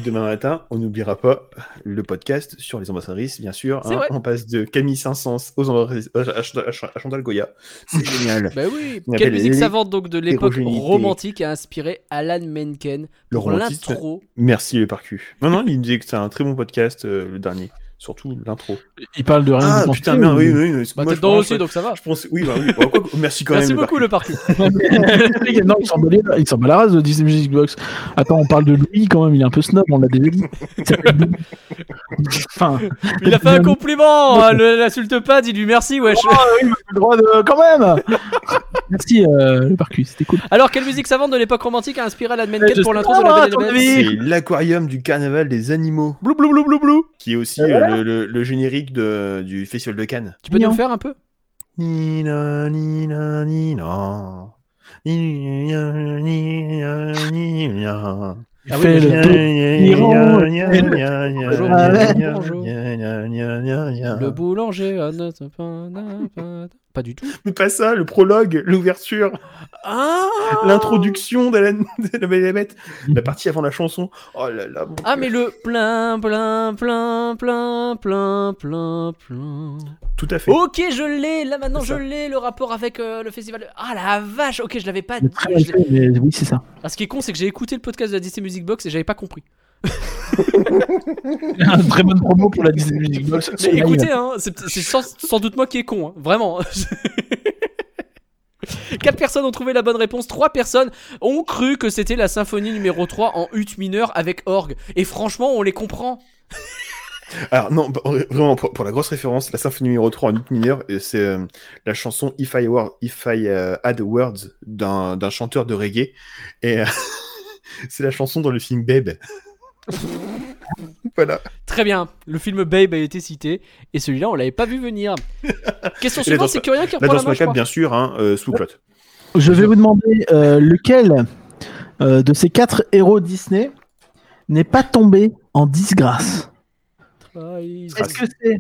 Demain matin, on n'oubliera pas le podcast sur les ambassadrices, bien sûr. Hein. On passe de Camille Saint-Saëns aux ambassadrices à, à- Chantal Goya. C'est génial. Bah oui, quelle musique savante donc de l'époque romantique a inspiré Alan Menken Le pour l'intro Merci le parcu. Non, non, il me disait que c'est un très bon podcast, euh, le dernier. Surtout l'intro. Il parle de rien. Ah putain, merde, ou- oui, oui. oui. Bah Moi, je pense- aussi, donc ça va. Je pense, oui, bah oui. Bah, quoi merci quand Merci même. le beaucoup, le parcu. non, il s'en bat les- bat la race de Disney Music Box. Attends, on parle de Louis quand même, il est un peu snob, on l'a déjà dit. Enfin, Il a fait un compliment, hein, l'insulte pas, dis-lui merci, wesh. oh, oui, le droit de. Quand même Merci, euh, le parcu, c'était cool. Alors, quelle musique savante de l'époque romantique a inspiré Menken je pour l'intro de La Belle la. C'est l'aquarium du carnaval des animaux, Blou blou blou blou blou. qui est aussi euh, le, générique du Festival de Cannes. Tu peux nous faire un peu? Ni la, ni la, ni le boulanger pas- du tout. Mais pas ça, le prologue, l'ouverture, Ah l'introduction de la, de la Belle et la Bête, la partie avant la chanson. Oh là là. mon Ah, mais le plein, plein, plein, plein, plein, plein, plein. Tout à fait. Ok, je l'ai. Là maintenant, je l'ai. Le rapport avec euh, le festival. de- Ah la vache. Ok, je l'avais pas dit. Mais oui, c'est ça. Ah, ce qui est con, c'est que j'ai écouté le podcast de la Disney Music Box et j'avais pas compris. Une très bonne promo pour la Disney Music Box. Mais écoutez, hein, c'est sans, sans doute moi qui est con, hein, vraiment. Quatre personnes ont trouvé la bonne réponse, trois personnes ont cru que c'était la symphonie numéro 3 en ut mineur avec orgue. Et franchement, on les comprend. Alors non, vraiment pour, pour la grosse référence, la symphonie numéro 3 en ut mineur, euh, c'est euh, la chanson If I, Were, If I euh, Had Words d'un d'un chanteur de reggae. Et euh, c'est la chanson dans le film Babe. voilà. Très bien, le film Babe a été cité et celui-là, on l'avait pas vu venir. Question suivante, c'est Curien qui reprend la main, crois. bien sûr, hein, euh, sous clotte. Je vais vous demander euh, lequel euh, de ces quatre héros Disney n'est pas tombé en disgrâce? Est-ce que c'est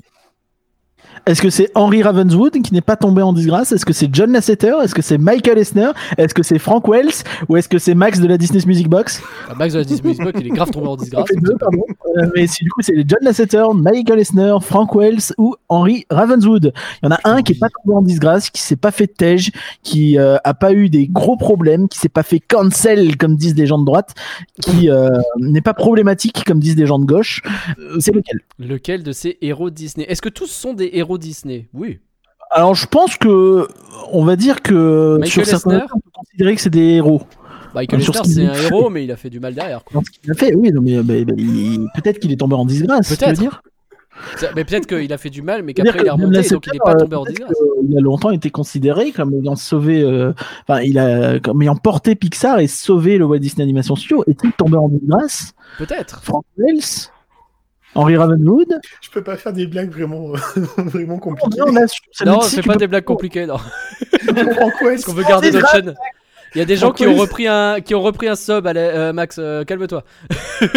est-ce que c'est Henry Ravenswood qui n'est pas tombé en disgrâce? Est-ce que c'est John Lasseter? Est-ce que c'est Michael Eisner? Est-ce que c'est Frank Wells? Ou est-ce que c'est Max de la Disney Music Box? Ah, Max de la Disney Music Box, il est grave tombé en disgrâce. deux, pardon. Euh, mais si, du coup, c'est John Lasseter, Michael Eisner, Frank Wells ou Henry Ravenswood. Il y en a un qui est pas tombé en disgrâce, qui s'est pas fait tège, qui euh, a pas eu des gros problèmes, qui s'est pas fait cancel comme disent des gens de droite, qui euh, n'est pas problématique comme disent des gens de gauche. Euh, c'est lequel? Lequel de ces héros Disney? Est-ce que tous sont des héros Disney Oui. Alors, je pense que on va dire que Michael sur certains on peut considérer que c'est des héros. Michael ce qu'il c'est un fait. héros, mais il a fait du mal derrière. quoi. Qu'il a fait, oui, non, mais, mais- mais il- peut-être qu'il est tombé en disgrâce. Peut-être. dire? Mais peut-être qu'il a fait du mal, mais qu'après il est remonté, donc il n'est pas euh, tombé en peut-être disgrâce. qu'il a longtemps été considéré comme ayant sauvé, euh, enfin, il a comme ayant porté Pixar et sauvé le Walt Disney Animation Studio. Est-il tombé en disgrâce? Peut-être. Frank Wells, Henry Ravenwood. Je peux pas faire des blagues vraiment, vraiment compliquées. Non, tu pas peux- des blagues compliquées, non. Parce qu'on veut garder notre chaîne. Il y a des gens qui ont repris un, qui ont repris un sub. Allez, euh, Max, euh, calme-toi.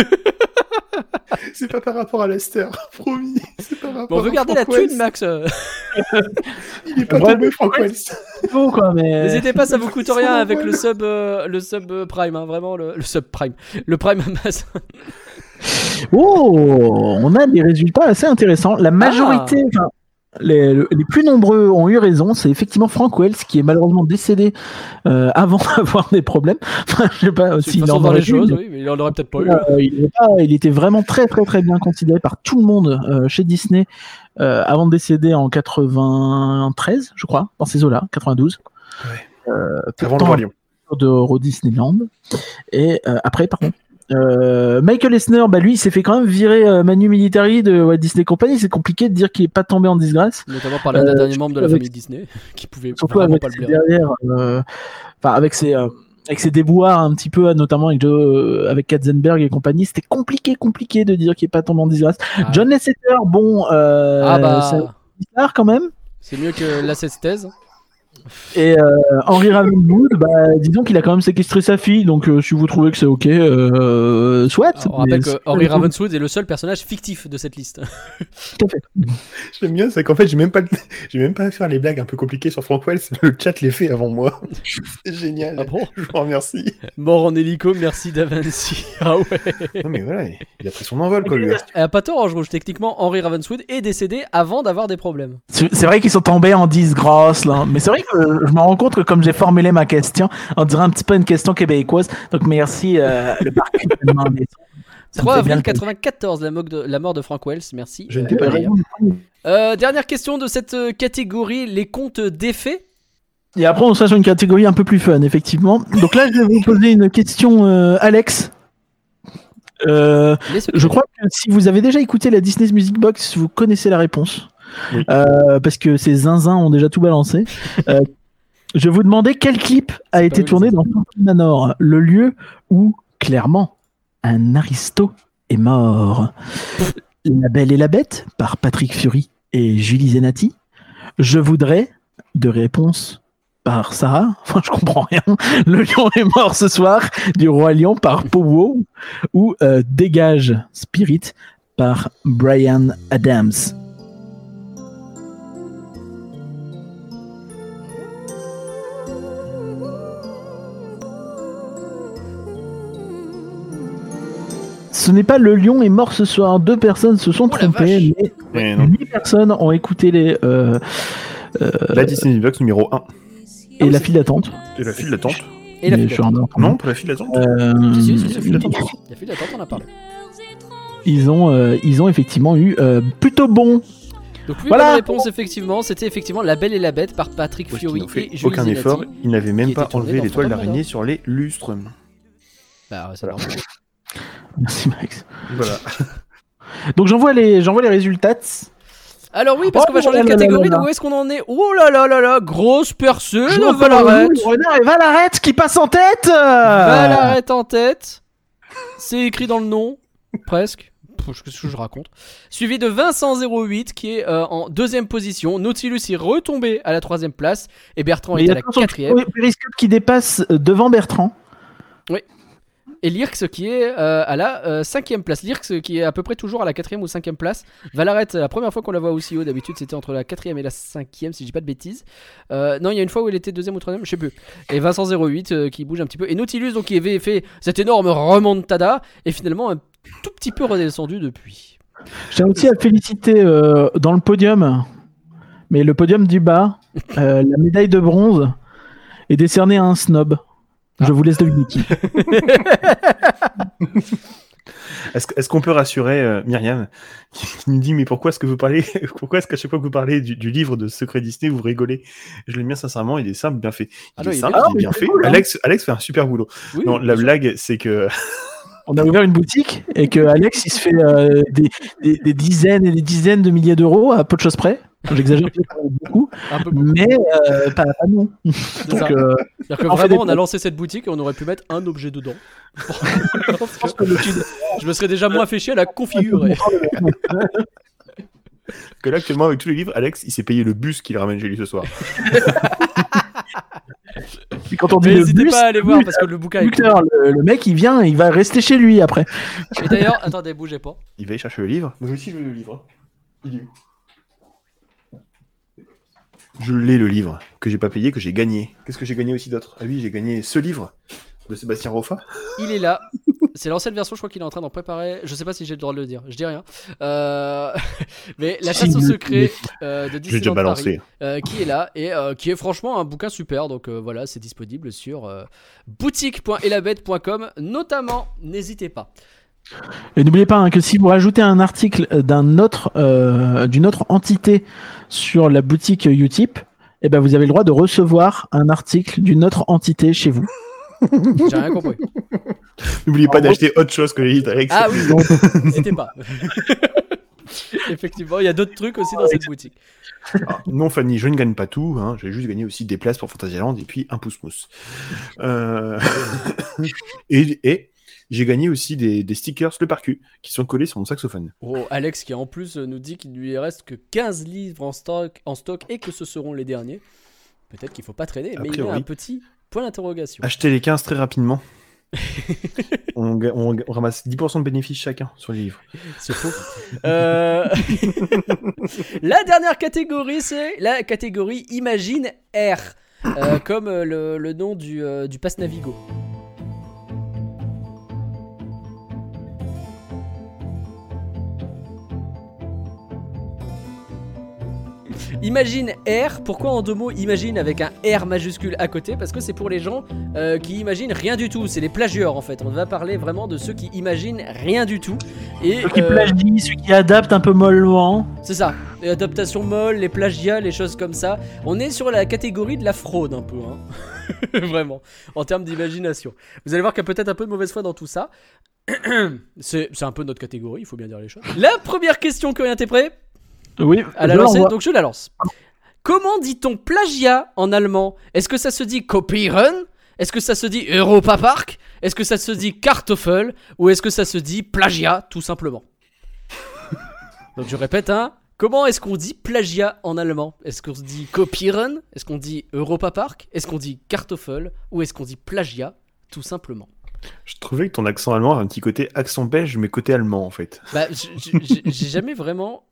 C'est pas par rapport à Lester, promis. C'est par Bon, on veut garder la thune, Max. euh. Il est pas Ouais, tombé, Frank Wells. faux, quoi, mais. N'hésitez pas, ça vous coûte C'est rien avec le sub, euh, le sub euh, Prime, hein, vraiment le, le sub Prime, le Prime Amazon. Oh, on a des résultats assez intéressants. La majorité, enfin, les, le- les plus nombreux ont eu raison. C'est effectivement Frank Wells qui est malheureusement décédé euh, avant d'avoir des problèmes. Enfin, je sais pas s'il en aurait les choses, mais- oui, mais il en aurait peut-être pas eu. Euh, il, est pas- il était vraiment très très très bien considéré par tout le monde euh, chez Disney euh, avant de décéder en 93, je crois, dans ces eaux-là, 92. Ouais. Euh, peu de Avant le de Euro Disneyland. Et euh, après, pardon. Euh, Michael Eisner, bah lui, il s'est fait quand même virer euh, Manu Militari de Walt Disney Company. C'est compliqué de dire qu'il est pas tombé en disgrâce. Notamment par l'un des Euh, derniers membres de la famille Disney, qui pouvait Surtout avec pas le derrière, euh, enfin avec ses avec ses déboires un petit peu, notamment avec Joe, avec Katzenberg et compagnie, c'était compliqué, compliqué de dire qu'il est pas tombé en disgrâce. Ah. John Lasseter, bon, Ah bah, c'est bizarre quand même. c'est mieux que l'asset thèse. Et euh, Henry Ravenwood, bah, disons qu'il a quand même séquestré sa fille, donc euh, si vous trouvez que c'est ok, euh, soit. On rappelle que Henry Ravenswood est le seul personnage fictif de cette liste. Tout à fait. J'aime bien, c'est qu'en fait, j'ai même pas, j'ai même pas à faire les blagues un peu compliquées sur Frank Wells. Le chat les fait avant moi. C'est génial. Ah bon Je vous remercie. Mort en hélico, merci Davanci. Ah ouais. Non mais voilà, il a pris son envol quoi lui. A pas tort, Ange Rouge. Techniquement, Henry Ravenswood est décédé avant d'avoir des problèmes. C'est c'est vrai qu'ils sont tombés en disgrâce là, mais c'est vrai que je me rends compte que comme j'ai formulé ma question, on dirait un petit peu une question québécoise. Donc merci euh, le parc. me 3 fait bien avril le- 94, la, de- mort de Frank Wells, merci. Je ne Euh, Euh, dernière question de cette euh, catégorie, les comptes d'effets. Et après on sera sur une catégorie un peu plus fun effectivement. Donc là je vais vous poser une question, euh, Alex. Euh. Je crois que si vous avez déjà écouté la Disney's Music Box, vous connaissez la réponse. Oui. Euh, parce que ces zinzins ont déjà tout balancé. Euh, je vous demander quel clip a été tourné dans Manor, le lieu où, clairement, un aristo est mort. La Belle et la Bête par Patrick Fury et Julie Zenati. Je voudrais de réponse par Sarah. Enfin, je comprends rien. Le lion est mort ce soir du Roi Lion par Powo ou euh, Dégage Spirit par Brian Adams. Ce n'est pas le lion est mort ce soir. Deux personnes se sont Oh trompées, mais huit personnes ont écouté les euh, La Disney Box numéro 1. et la file d'attente. Et la file d'attente. Et la file d'attente. en- Non, pour la file d'attente. Euh, Si, si, si, si, la file ils- d'attente. La file d'attente, on a parlé. ils ont, euh, ils ont effectivement eu euh, plutôt bon. Donc, oui, Voilà. réponse, effectivement. C'était effectivement La Belle et la Bête par Patrick Parce Fury fait et aucun effort. Ils n'avaient qui même pas enlevé l'étoile d'araignée sur les lustres. Bah, ouais, ça marche. Merci Max. Voilà. Donc j'envoie les, j'envoie les résultats. Alors oui, parce Oh qu'on va changer de là catégorie, donc où est-ce qu'on en est? Oh là là là là, grosse percée Je de reprends Valaret le renard et Valaret qui passe en tête. Valaret en tête, c'est écrit dans le nom, presque. Pff, Qu'est-ce que je raconte? Suivi de Vincent 08 qui est euh, en deuxième position. Nautilus est retombé à la troisième place et Bertrand Mais est il y à a la quatrième. Periscope qui dépasse euh, devant Bertrand. Et Lirx qui est euh, à la euh, cinquième place. Lirx qui est à peu près toujours à la quatrième ou cinquième place. Valaret, la première fois qu'on la voit aussi haut, d'habitude c'était entre la quatrième et la cinquième, si je dis pas de bêtises. Euh, non, il y a une fois où elle était deuxième ou troisième, je sais plus. Et Vincent 08 euh, qui bouge un petit peu. Et Nautilus donc qui avait fait cette énorme remontada et finalement un tout petit peu redescendu depuis. Tiens aussi à féliciter euh, dans le podium, mais le podium du bas, euh, la médaille de bronze est décernée à un snob. Je vous laisse deviner qui. Est-ce qu'on peut rassurer euh, Myriam qui, qui nous dit mais pourquoi est-ce que vous parlez pourquoi est-ce qu'à chaque fois que vous parlez du, du livre de Secret Disney vous rigolez? Je l'aime bien sincèrement, il est simple, bien fait. Il Ah non, est il est simple, bien. il est bien Ah, fait. cool, hein. Alex, Alex fait un super boulot. Oui, non, oui, la blague c'est que On a ouvert une boutique et que Alex il se fait euh, des, des- des dizaines et des dizaines de milliers d'euros à peu de choses près. J'exagère beaucoup, Un peu beaucoup. mais euh, pas, pas nous. C'est Donc, euh, C'est-à-dire que vraiment, on a lancé cette boutique et on aurait pu mettre un objet dedans. je pense que le sud- Je me serais déjà moins fait chier à la configurer. que là actuellement avec tous les livres, Alex il s'est payé le bus qu'il ramène chez lui ce soir. Quand on dit n'hésitez pas à aller voir parce que le bouquin est cool. le, le mec il vient, il va rester chez lui après. Et d'ailleurs, attendez, bougez pas. Il va aller chercher le livre. Moi aussi je veux le livre. Il est où? Je l'ai le livre que j'ai pas payé, que j'ai gagné. Qu'est-ce que j'ai gagné aussi d'autre? Ah oui, j'ai gagné ce livre de Sébastien Roffa. Il est là. C'est l'ancienne version, je crois qu'il est en train d'en préparer. Je sais pas si j'ai le droit de le dire. Je dis rien. Euh, Mais La chasse au secret euh, de J'ai déjà Disneyland Paris, euh, qui est là et euh, qui est franchement un bouquin super. Donc euh, voilà, c'est disponible sur euh, boutique.elabette.com notamment. N'hésitez pas. Et n'oubliez pas hein, que si vous rajoutez un article d'un autre, euh, d'une autre entité sur la boutique Utip, eh ben vous avez le droit de recevoir un article d'une autre entité chez vous. J'ai rien compris. N'oubliez pas d'acheter autre chose que les livres d'Alex. Ah oui, n'hésitez pas. Effectivement, il y a d'autres trucs aussi dans cette boutique. Alors, non, Fanny, je ne gagne pas tout. Hein. J'ai juste gagné aussi des places pour Fantasyland et puis un pouce-mousse. Euh, et et j'ai gagné aussi des, des stickers Le Parcu qui sont collés sur mon saxophone. Oh, Alex qui en plus euh, nous dit qu'il lui reste que 15 livres en stock, en stock et que ce seront les derniers. Peut-être qu'il faut pas traîner, mais il y a un petit point d'interrogation. Achetez les 15 très rapidement. on, ga- on- on ramasse 10% de bénéfices chacun sur les livres. C'est faux. Euh, la dernière catégorie, c'est la catégorie Imagine R, euh, comme le, le nom du, euh, du pass Navigo. Imagine R, pourquoi en deux mots Imagine avec un R majuscule à côté? Parce que c'est pour les gens euh, qui imaginent rien du tout, c'est les plagieurs en fait. On va parler vraiment de ceux qui imaginent rien du tout. Et, Ceux qui euh, plagient, ceux qui adaptent un peu mollement. c'est ça, les adaptations molles, les plagiats, les choses comme ça. On est sur la catégorie de la fraude un peu, hein. Vraiment, en termes d'imagination. Vous allez voir qu'il y a peut-être un peu de mauvaise foi dans tout ça. c'est c'est un peu notre catégorie, il faut bien dire les choses. La première question, Corinne, t'es prêt? Oui, À la lancer, donc je la lance. Comment dit-on plagiat en allemand? Est-ce que ça se dit Kopieren? Est-ce que ça se dit Europa Park? Est-ce que ça se dit Kartoffel? Ou est-ce que ça se dit plagiat, tout simplement? Donc je répète, hein. Comment est-ce qu'on dit plagiat en allemand? Est-ce qu'on se dit Kopieren? Est-ce qu'on dit Europa Park? Est-ce qu'on dit Kartoffel? Ou est-ce qu'on dit plagiat, tout simplement? Je trouvais que ton accent allemand avait un petit côté accent belge, mais côté allemand en fait. Bah, j'ai jamais vraiment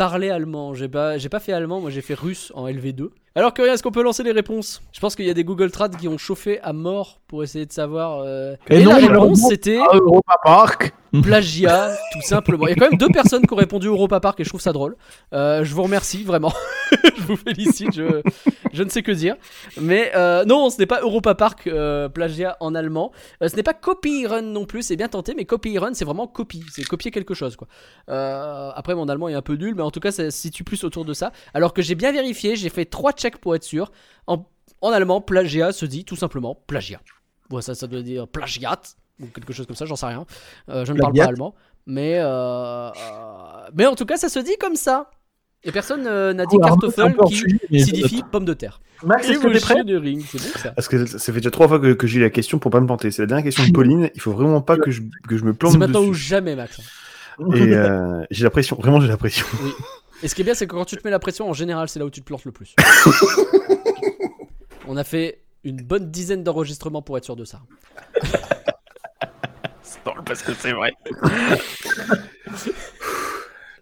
parlé allemand. J'ai pas, j'ai pas fait allemand, moi j'ai fait russe en LV2. Alors que est-ce qu'on peut lancer les réponses? Je pense qu'il y a des Google Trad qui ont chauffé à mort pour essayer de savoir. euh, Et Et, non, la réponse c'était Europa Park. plagiat, tout simplement. Il y a quand même deux personnes qui ont répondu Europa Park et je trouve ça drôle. Euh, je vous remercie vraiment. je vous félicite. Je, je ne sais que dire. Mais euh, non, ce n'est pas Europa Park euh, plagiat en allemand. Euh, ce n'est pas Copyright non plus. C'est bien tenté, mais Copyright c'est vraiment copie. C'est copier quelque chose quoi. Après mon allemand est un peu nul, mais en tout cas ça se situe plus autour de ça. Alors que j'ai bien vérifié, j'ai fait trois checks pour être sûr. En, en allemand, plagiat se dit tout simplement plagiat. Bon, ça, ça doit dire plagiat ou quelque chose comme ça, j'en sais rien. Euh, je ne parle pas allemand, mais euh, euh, mais en tout cas, ça se dit comme ça. Et personne euh, n'a dit un kartoffel qui sujet, signifie pomme de terre. Max, Et est-ce que t'es prêt Ring, c'est bon ça. Parce que ça fait déjà trois fois que, que j'ai la question pour pas me planter. C'est la dernière question de Pauline. Il faut vraiment pas que je, que je me plante C'est maintenant ou jamais, Max. Et euh, j'ai la pression. Vraiment, j'ai la pression. Et ce qui est bien, c'est que quand tu te mets la pression, en général, c'est là où tu te plantes le plus. On a fait une bonne dizaine d'enregistrements pour être sûr de ça. parce que c'est vrai.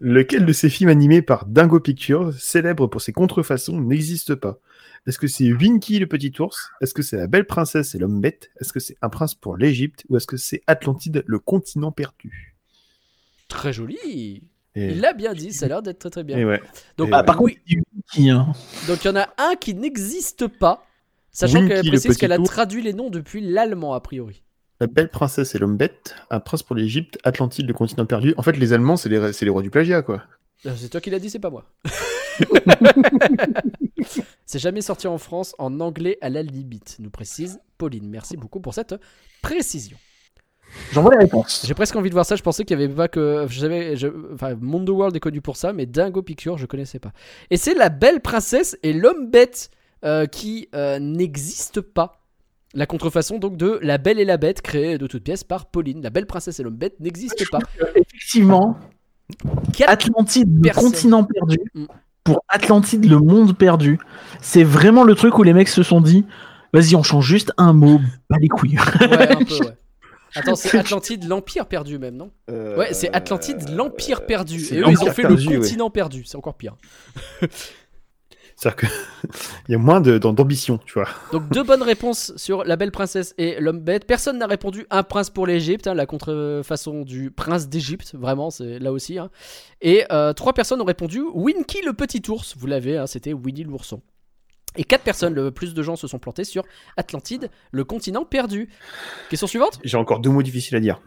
Lequel de ces films animés par Dingo Pictures, célèbre pour ses contrefaçons, n'existe pas? Est-ce que c'est Winky le petit ours? Est-ce que c'est La Belle Princesse et l'homme bête? Est-ce que c'est Un prince pour l'Égypte? Ou est-ce que c'est Atlantide, le continent perdu? Très joli. Et- Il l'a bien dit, ça a l'air d'être très très bien. Et ouais. Donc, Et Ah, ouais. par contre, oui, il y a Winky, hein. donc il y en a un qui n'existe pas, sachant qu'elle le précise qu'elle a traduit les noms depuis l'allemand a priori. La Belle Princesse et l'homme bête, Un prince pour l'Égypte, Atlantide, le continent perdu. En fait, les Allemands, c'est les, c'est les rois du plagiat, quoi. Euh, C'est toi qui l'as dit, c'est pas moi. c'est jamais sorti en France en anglais à la limite, nous précise Pauline. Merci beaucoup pour cette précision. J'envoie les réponses. J'ai presque envie de voir ça. Je pensais qu'il y avait pas que. Je- enfin, Mondo World est connu pour ça, mais Dingo Picture, je connaissais pas. Et c'est la belle princesse et l'homme bête euh, qui euh, n'existe pas. La contrefaçon donc de La Belle et la Bête, créée de toutes pièces par Pauline. La Belle Princesse et l'homme bête n'existe pas. Effectivement, Atlantide, le continent perdu, Mm. pour Atlantide, le monde perdu. C'est vraiment le truc où les mecs se sont dit vas-y, on change juste un mot, pas les couilles. Ouais, un peu, ouais. Attends, c'est Atlantide, l'Empire perdu même, non Ouais, c'est Atlantide, l'Empire perdu. Euh, c'est Et eux, ils ont fait perdu, le ouais. continent perdu. C'est encore pire. C'est-à-dire que il y a moins d'ambition, tu vois. Donc deux bonnes réponses sur la belle princesse et l'homme bête. Personne n'a répondu un prince pour l'Égypte, hein, la contrefaçon du prince d'Égypte, vraiment, c'est là aussi. hein. Et euh, trois personnes ont répondu Winky le petit ours, vous l'avez, hein, c'était Winnie l'ourson. Et quatre personnes, le plus de gens se sont plantés sur Atlantide, le continent perdu. Question suivante J'ai encore deux mots difficiles à dire.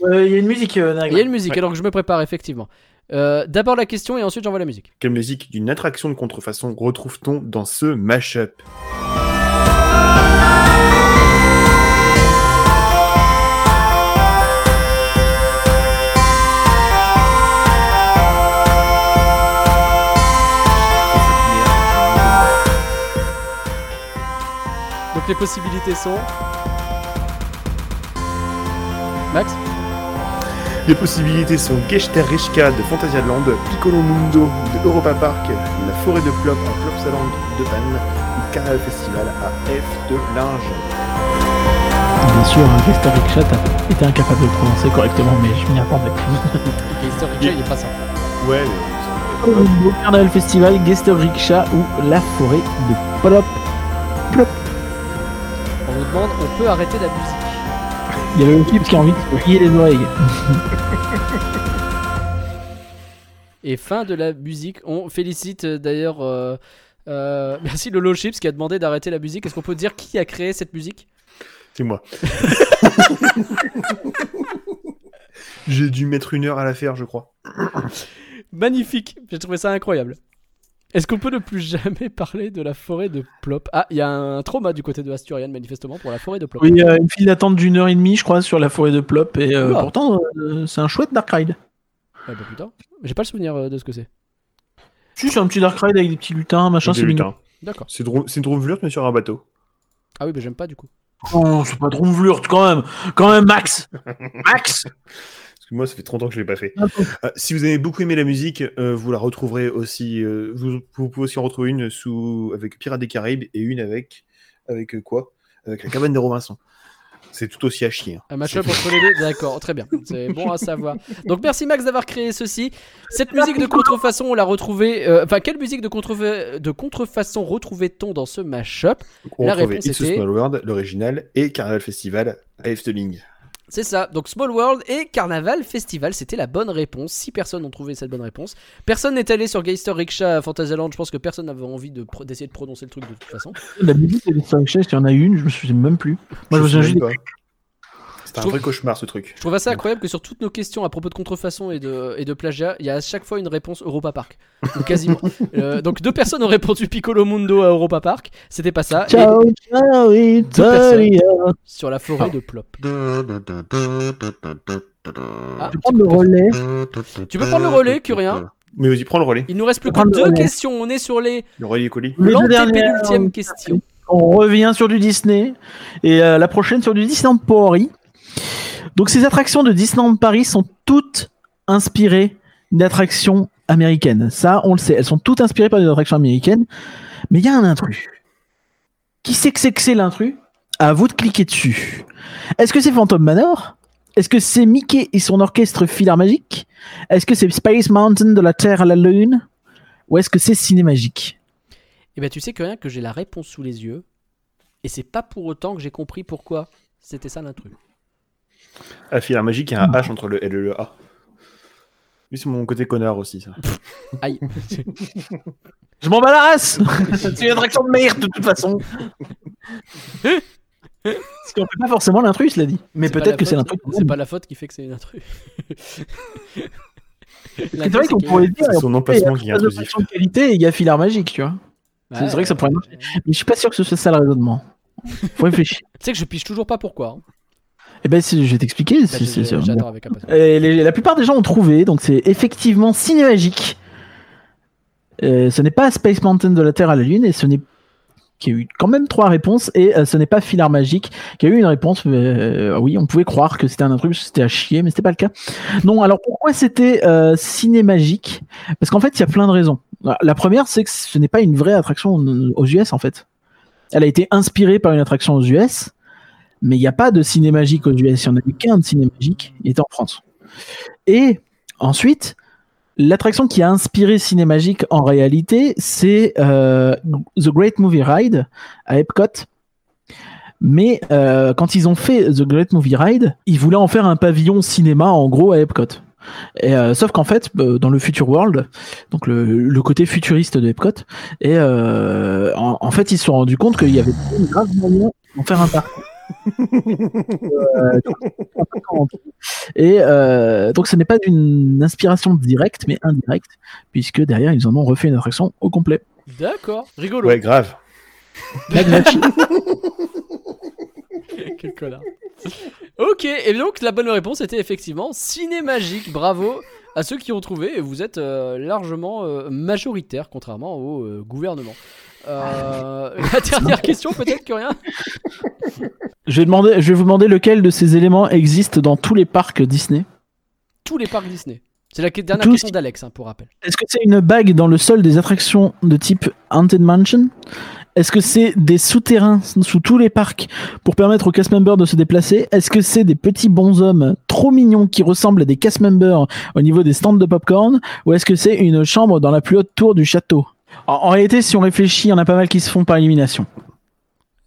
Il y a une musique, euh, Il y a une musique, alors que je me prépare effectivement. Euh, D'abord la question et ensuite j'envoie la musique. Quelle musique d'une attraction de contrefaçon retrouve-t-on dans ce mashup? Donc les possibilités sont. Max Les possibilités sont Gechter Richka de Phantasialand, Piccolo Mundo de Europa Park, la forêt de Plop à Plopsaland de Panne, ou Canal Festival à F de Linge. Bien sûr, un Historic Chat a été incapable de le prononcer correctement, mais je m'y attendais. Jay, il est pas ça. Ouais, Au Carnaval Festival, Gester Rickshaw ou La Forêt de Plop. Plop. On nous demande, on peut arrêter la musique. Il y a le clip qui a envie de se griller les oreilles. Et fin de la musique. On félicite euh, d'ailleurs. euh, euh, merci Lolo Chips qui a demandé d'arrêter la musique. Est-ce qu'on peut dire qui a créé cette musique? C'est moi. J'ai dû mettre une heure à la faire, je crois. Magnifique. J'ai trouvé ça incroyable. Est-ce qu'on peut ne plus jamais parler de la forêt de Plop? Ah, il y a un trauma du côté de Asturian manifestement pour la forêt de Plop. Oui, euh, une file d'attente d'une heure et demie, je crois, sur la forêt de Plop. Et euh, pourtant, euh, c'est un chouette Dark Ride. Ah bah putain. J'ai pas le souvenir euh, de ce que c'est. Si, c'est un petit Dark Ride avec des petits lutins, machin, Des c'est mignon. lutins. D'accord. C'est une drôlevlure, mais sur un bateau. Ah oui, bah j'aime pas du coup. Non, c'est pas Dromvlurt quand même. Quand même, Max. Max. Parce que moi, ça fait 30 ans que je l'ai pas fait. Euh, si vous avez beaucoup aimé la musique, euh, vous la retrouverez aussi. euh, vous, vous pouvez aussi en retrouver une sous avec Pirates des Caraïbes et une avec avec quoi? Avec la cabane des Robinson. C'est tout aussi à chier. hein. Un match-up entre les deux, d'accord, très bien, c'est bon à savoir. Donc merci Max d'avoir créé ceci. Cette musique de contrefaçon, on l'a retrouvée. euh, Enfin, quelle musique de, contrefa- de contrefaçon retrouvait-on dans ce mashup? On La réponse It's a était- Small World, l'original, et Carnaval Festival à Efteling. C'est ça, donc Small World et Carnaval Festival, c'était la bonne réponse. Six personnes ont trouvé cette bonne réponse. Personne n'est allé sur Geister Rickshaw à Fantasyland, je pense que personne n'avait envie de pro- d'essayer de prononcer le truc de toute façon. La musique de Historic Chat, il y en a une, je me souviens même plus. Moi, je me sais souviens juste C'était un trouve- vrai cauchemar ce truc. Je trouve assez incroyable que sur toutes nos questions à propos de contrefaçon et de, et de plagiat, il y a à chaque fois une réponse Europa Park. Ou quasiment. Euh, donc deux personnes ont répondu Piccolo Mundo à Europa Park, c'était pas ça. Et Ciao, ciao, Italia. sur la forêt de Plop. Ah, Je prends le relais. tu peux prendre le relais, Curien? Mais vas-y, prends le relais. Il nous reste plus que deux relais. questions. On est sur les Le relais colis. Euh, question. On revient sur du Disney. Et euh, la prochaine sur du Disneyland Paris. Donc, ces attractions de Disneyland Paris sont toutes inspirées d'attractions américaines. Ça, on le sait. Elles sont toutes inspirées par des attractions américaines. Mais il y a un intrus. Qui sait que c'est que c'est l'intrus? À vous de cliquer dessus. Est-ce que c'est Phantom Manor? Est-ce que c'est Mickey et son orchestre Philharmagique Est-ce que c'est Space Mountain de la Terre à la Lune? Ou est-ce que c'est Cinémagique Et ben tu sais que rien que j'ai la réponse sous les yeux, et c'est pas pour autant que j'ai compris pourquoi c'était ça l'intrus. Ah, filaire magique, il y a un H entre le L et le A. Lui, c'est mon côté connard aussi, ça. Aïe. Je m'en bats la race C'est une attraction de merde de toute façon Parce qu'on fait pas forcément l'intrus, cela dit. Mais la peut-être que c'est l'intrus. C'est pas la faute qui fait que c'est une intrus. C'est vrai qu'on pourrait dire. C'est son emplacement qui est il y a pas intrusif. de qualité et il y a Filar Magique, tu vois. c'est vrai que ça pourrait marcher. Mais je suis pas sûr que ce soit ça le raisonnement. Faut réfléchir. Tu sais que je piche toujours pas pourquoi. hein. Eh ben, je vais t'expliquer. Bah, les- la plupart des gens ont trouvé, donc c'est effectivement Cinémagique. Euh, ce n'est pas Space Mountain de la Terre à la Lune, et ce n'est qui a eu quand même trois réponses, et euh, ce n'est pas Filar Magique qui a eu une réponse. euh, oui, on pouvait croire que c'était un intrus, c'était à chier, mais c'était pas le cas. Non, alors pourquoi c'était euh, Cinémagique Parce qu'en fait, il y a plein de raisons. La première, c'est que ce n'est pas une vraie attraction aux US, en fait. Elle a été inspirée par une attraction aux US, mais il n'y a pas de Cinémagique aux US. Il n'y en a qu'un de Cinémagique, il était en France. Et ensuite, l'attraction qui a inspiré Cinémagique en réalité, c'est euh, The Great Movie Ride à Epcot. Mais euh, quand ils ont fait The Great Movie Ride, ils voulaient en faire un pavillon cinéma en gros à Epcot. Euh, sauf qu'en fait, dans le Future World, donc le, côté futuriste de Epcot, et en, fait, ils se sont rendus compte qu'il y avait grave moyen d'en faire un parc. Euh, et euh, donc ce n'est pas d'une inspiration directe, mais indirecte, puisque derrière ils en ont refait une attraction au complet. D'accord, rigolo. Ouais, grave. Quel connard. Ok, et donc la bonne réponse était effectivement Cinémagique. Bravo à ceux qui ont trouvé, et vous êtes euh, largement euh, majoritaire, contrairement au euh, gouvernement. Euh, la dernière question, peut-être que rien je, vais demander, je vais vous demander lequel de ces éléments existe dans tous les parcs Disney. Tous les parcs Disney. C'est la dernière Tous. question d'Alex, hein, pour rappel. Est-ce que c'est une bague dans le sol des attractions de type Haunted Mansion? Est-ce que c'est des souterrains sous tous les parcs pour permettre aux cast members de se déplacer? Est-ce que c'est des petits bonshommes trop mignons qui ressemblent à des cast members au niveau des stands de popcorn? Ou est-ce que c'est une chambre dans la plus haute tour du château? En, en réalité, si on réfléchit, il y en a pas mal qui se font par élimination.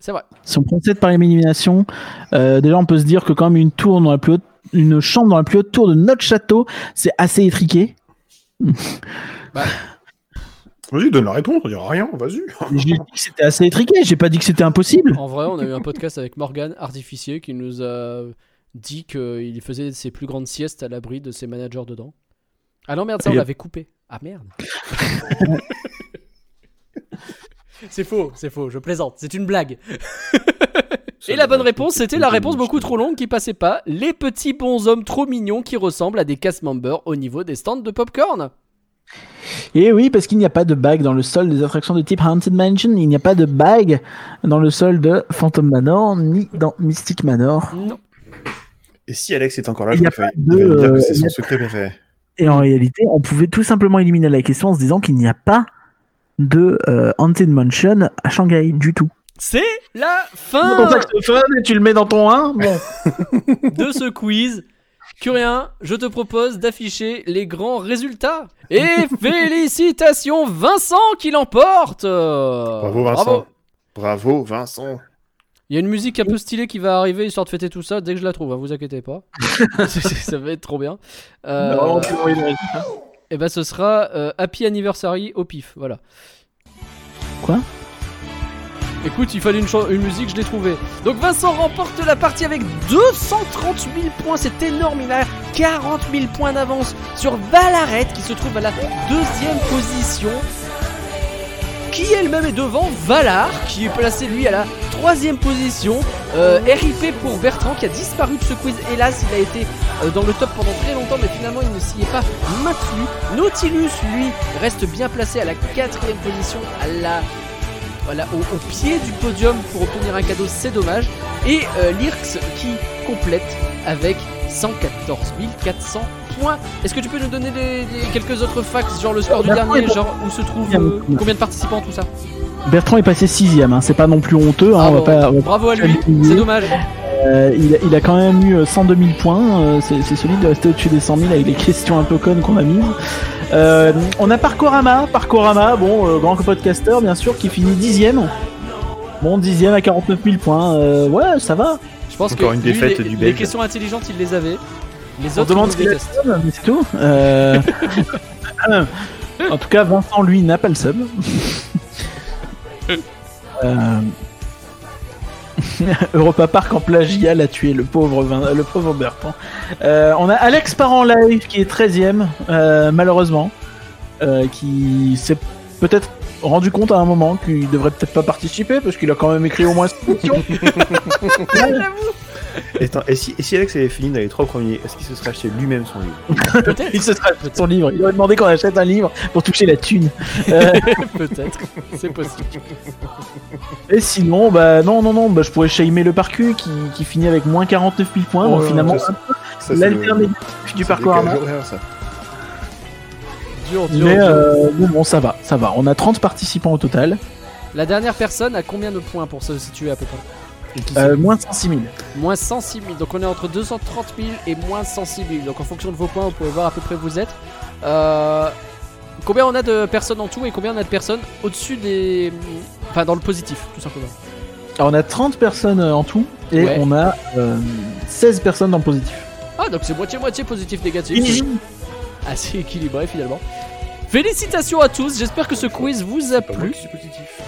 C'est vrai. Si on procède par élimination, euh, déjà on peut se dire que quand même une tour dans la plus haute, une chambre dans la plus haute tour de notre château, c'est assez étriqué. Vas-y, donne la réponse, on dira rien, vas-y. J'ai dit que c'était assez étriqué, j'ai pas dit que c'était impossible. En vrai, on a eu un podcast avec Morgan, artificier, qui nous a dit qu'il faisait ses plus grandes siestes à l'abri de ses managers dedans. Ah non, merde, ça on l'avait coupé. Ah merde. c'est faux, c'est faux, je plaisante, c'est une blague. Et la bonne réponse, c'était la réponse beaucoup trop longue qui passait pas. Les petits bonshommes trop mignons qui ressemblent à des cast members au niveau des stands de popcorn. Et oui, parce qu'il n'y a pas de bague dans le sol des attractions de type Haunted Mansion, il n'y a pas de bague dans le sol de Phantom Manor, ni dans Mystic Manor. Non. Et si Alex est encore là, Il je pas de, dire euh, que c'est y son secret préféré. Et en réalité, on pouvait tout simplement éliminer la question en se disant qu'il n'y a pas de euh, Haunted Mansion à Shanghai du tout. C'est la Ton fin saxophone et tu le mets dans ton 1 Bon. de ce quiz. Curien, je te propose d'afficher les grands résultats. Et félicitations Vincent qui l'emporte Bravo Vincent. Bravo Vincent. Il y a une musique un peu stylée qui va arriver histoire de fêter tout ça dès que je la trouve, hein, vous inquiétez pas. ça va être trop bien. Euh, et ben ce sera euh, Happy Anniversary au pif, voilà. Quoi? Écoute, il fallait une, une musique, je l'ai trouvée. Donc Vincent remporte la partie avec 230 000 points, c'est énorme, il a 40 000 points d'avance sur Valaret qui se trouve à la deuxième position. Qui elle-même est devant Valar, qui est placé lui à la troisième position. Euh, RIP pour Bertrand qui a disparu de ce quiz. Hélas, il a été euh, dans le top pendant très longtemps, mais finalement il ne s'y est pas maintenu. Nautilus, lui, reste bien placé à la quatrième position, à la voilà, au, pied du podium pour obtenir un cadeau, c'est dommage. Et euh, Lirx qui complète avec 114 400 points. Est-ce que tu peux nous donner des, des- quelques autres facts, genre le score du Bertrand dernier, est genre où se trouve, euh, bien. combien de participants, tout ça Bertrand est passé sixième, hein. c'est pas non plus honteux. hein, Ah on va pas- on va Bravo à lui, c'est dommage. Euh, il, a- il a quand même eu euh, 102 000 points. euh, c'est solide de rester au-dessus des 100 000 avec les questions un peu connes qu'on a mises. Euh, on a Parkorama. Parkorama, bon, euh, grand podcaster, bien sûr, qui finit dixième. Bon, dixième à 49 000 points. Euh, ouais, ça va. Je pense Encore que une lui, défaite les, du les questions intelligentes, il les avait. Les On autres, demande ils ce nous qu'il a détestent. le seum, mais c'est tout. Euh, en tout cas, Vincent, lui, n'a pas le seum. Euh, Europa Park en plagiat l'a tué, le pauvre, Vin- le pauvre Bertrand. Euh, on a Alex Parent Live qui est 13ème, euh, malheureusement, euh, qui s'est peut-être rendu compte à un moment qu'il devrait peut-être pas participer parce qu'il a quand même écrit au moins cette question. Et, attends, et, si, et si Alex avait fini dans les trois premiers, est-ce qu'il se serait acheté lui-même son livre Peut-être. Il se serait acheté son livre. Il aurait demandé qu'on achète un livre pour toucher la thune. Euh, Peut-être. C'est possible. Et sinon, bah non, non, non, bah, je pourrais shamer le parcours qui, qui finit avec moins 49 000 points. Oh bon, là, finalement, l'alternative du parcours ça. Dur, dur, Mais dur. euh, bon, bon, ça va, ça va. On a 30 participants au total. La dernière personne a combien de points pour se situer à peu près? Euh, moins 106 000. Moins 106 000. Donc on est entre 230 000 et moins 106 000. Donc en fonction de vos points, vous pouvez voir à peu près où vous êtes. Euh, combien on a de personnes en tout et combien on a de personnes au-dessus des. Enfin, dans le positif, tout simplement. Alors, on a 30 personnes euh, en tout et Ouais. on a euh, 16 personnes dans le positif. Ah, donc c'est moitié-moitié positif-négatif. Assez équilibré finalement. Félicitations à tous, j'espère que ce quiz vous a plu. positif.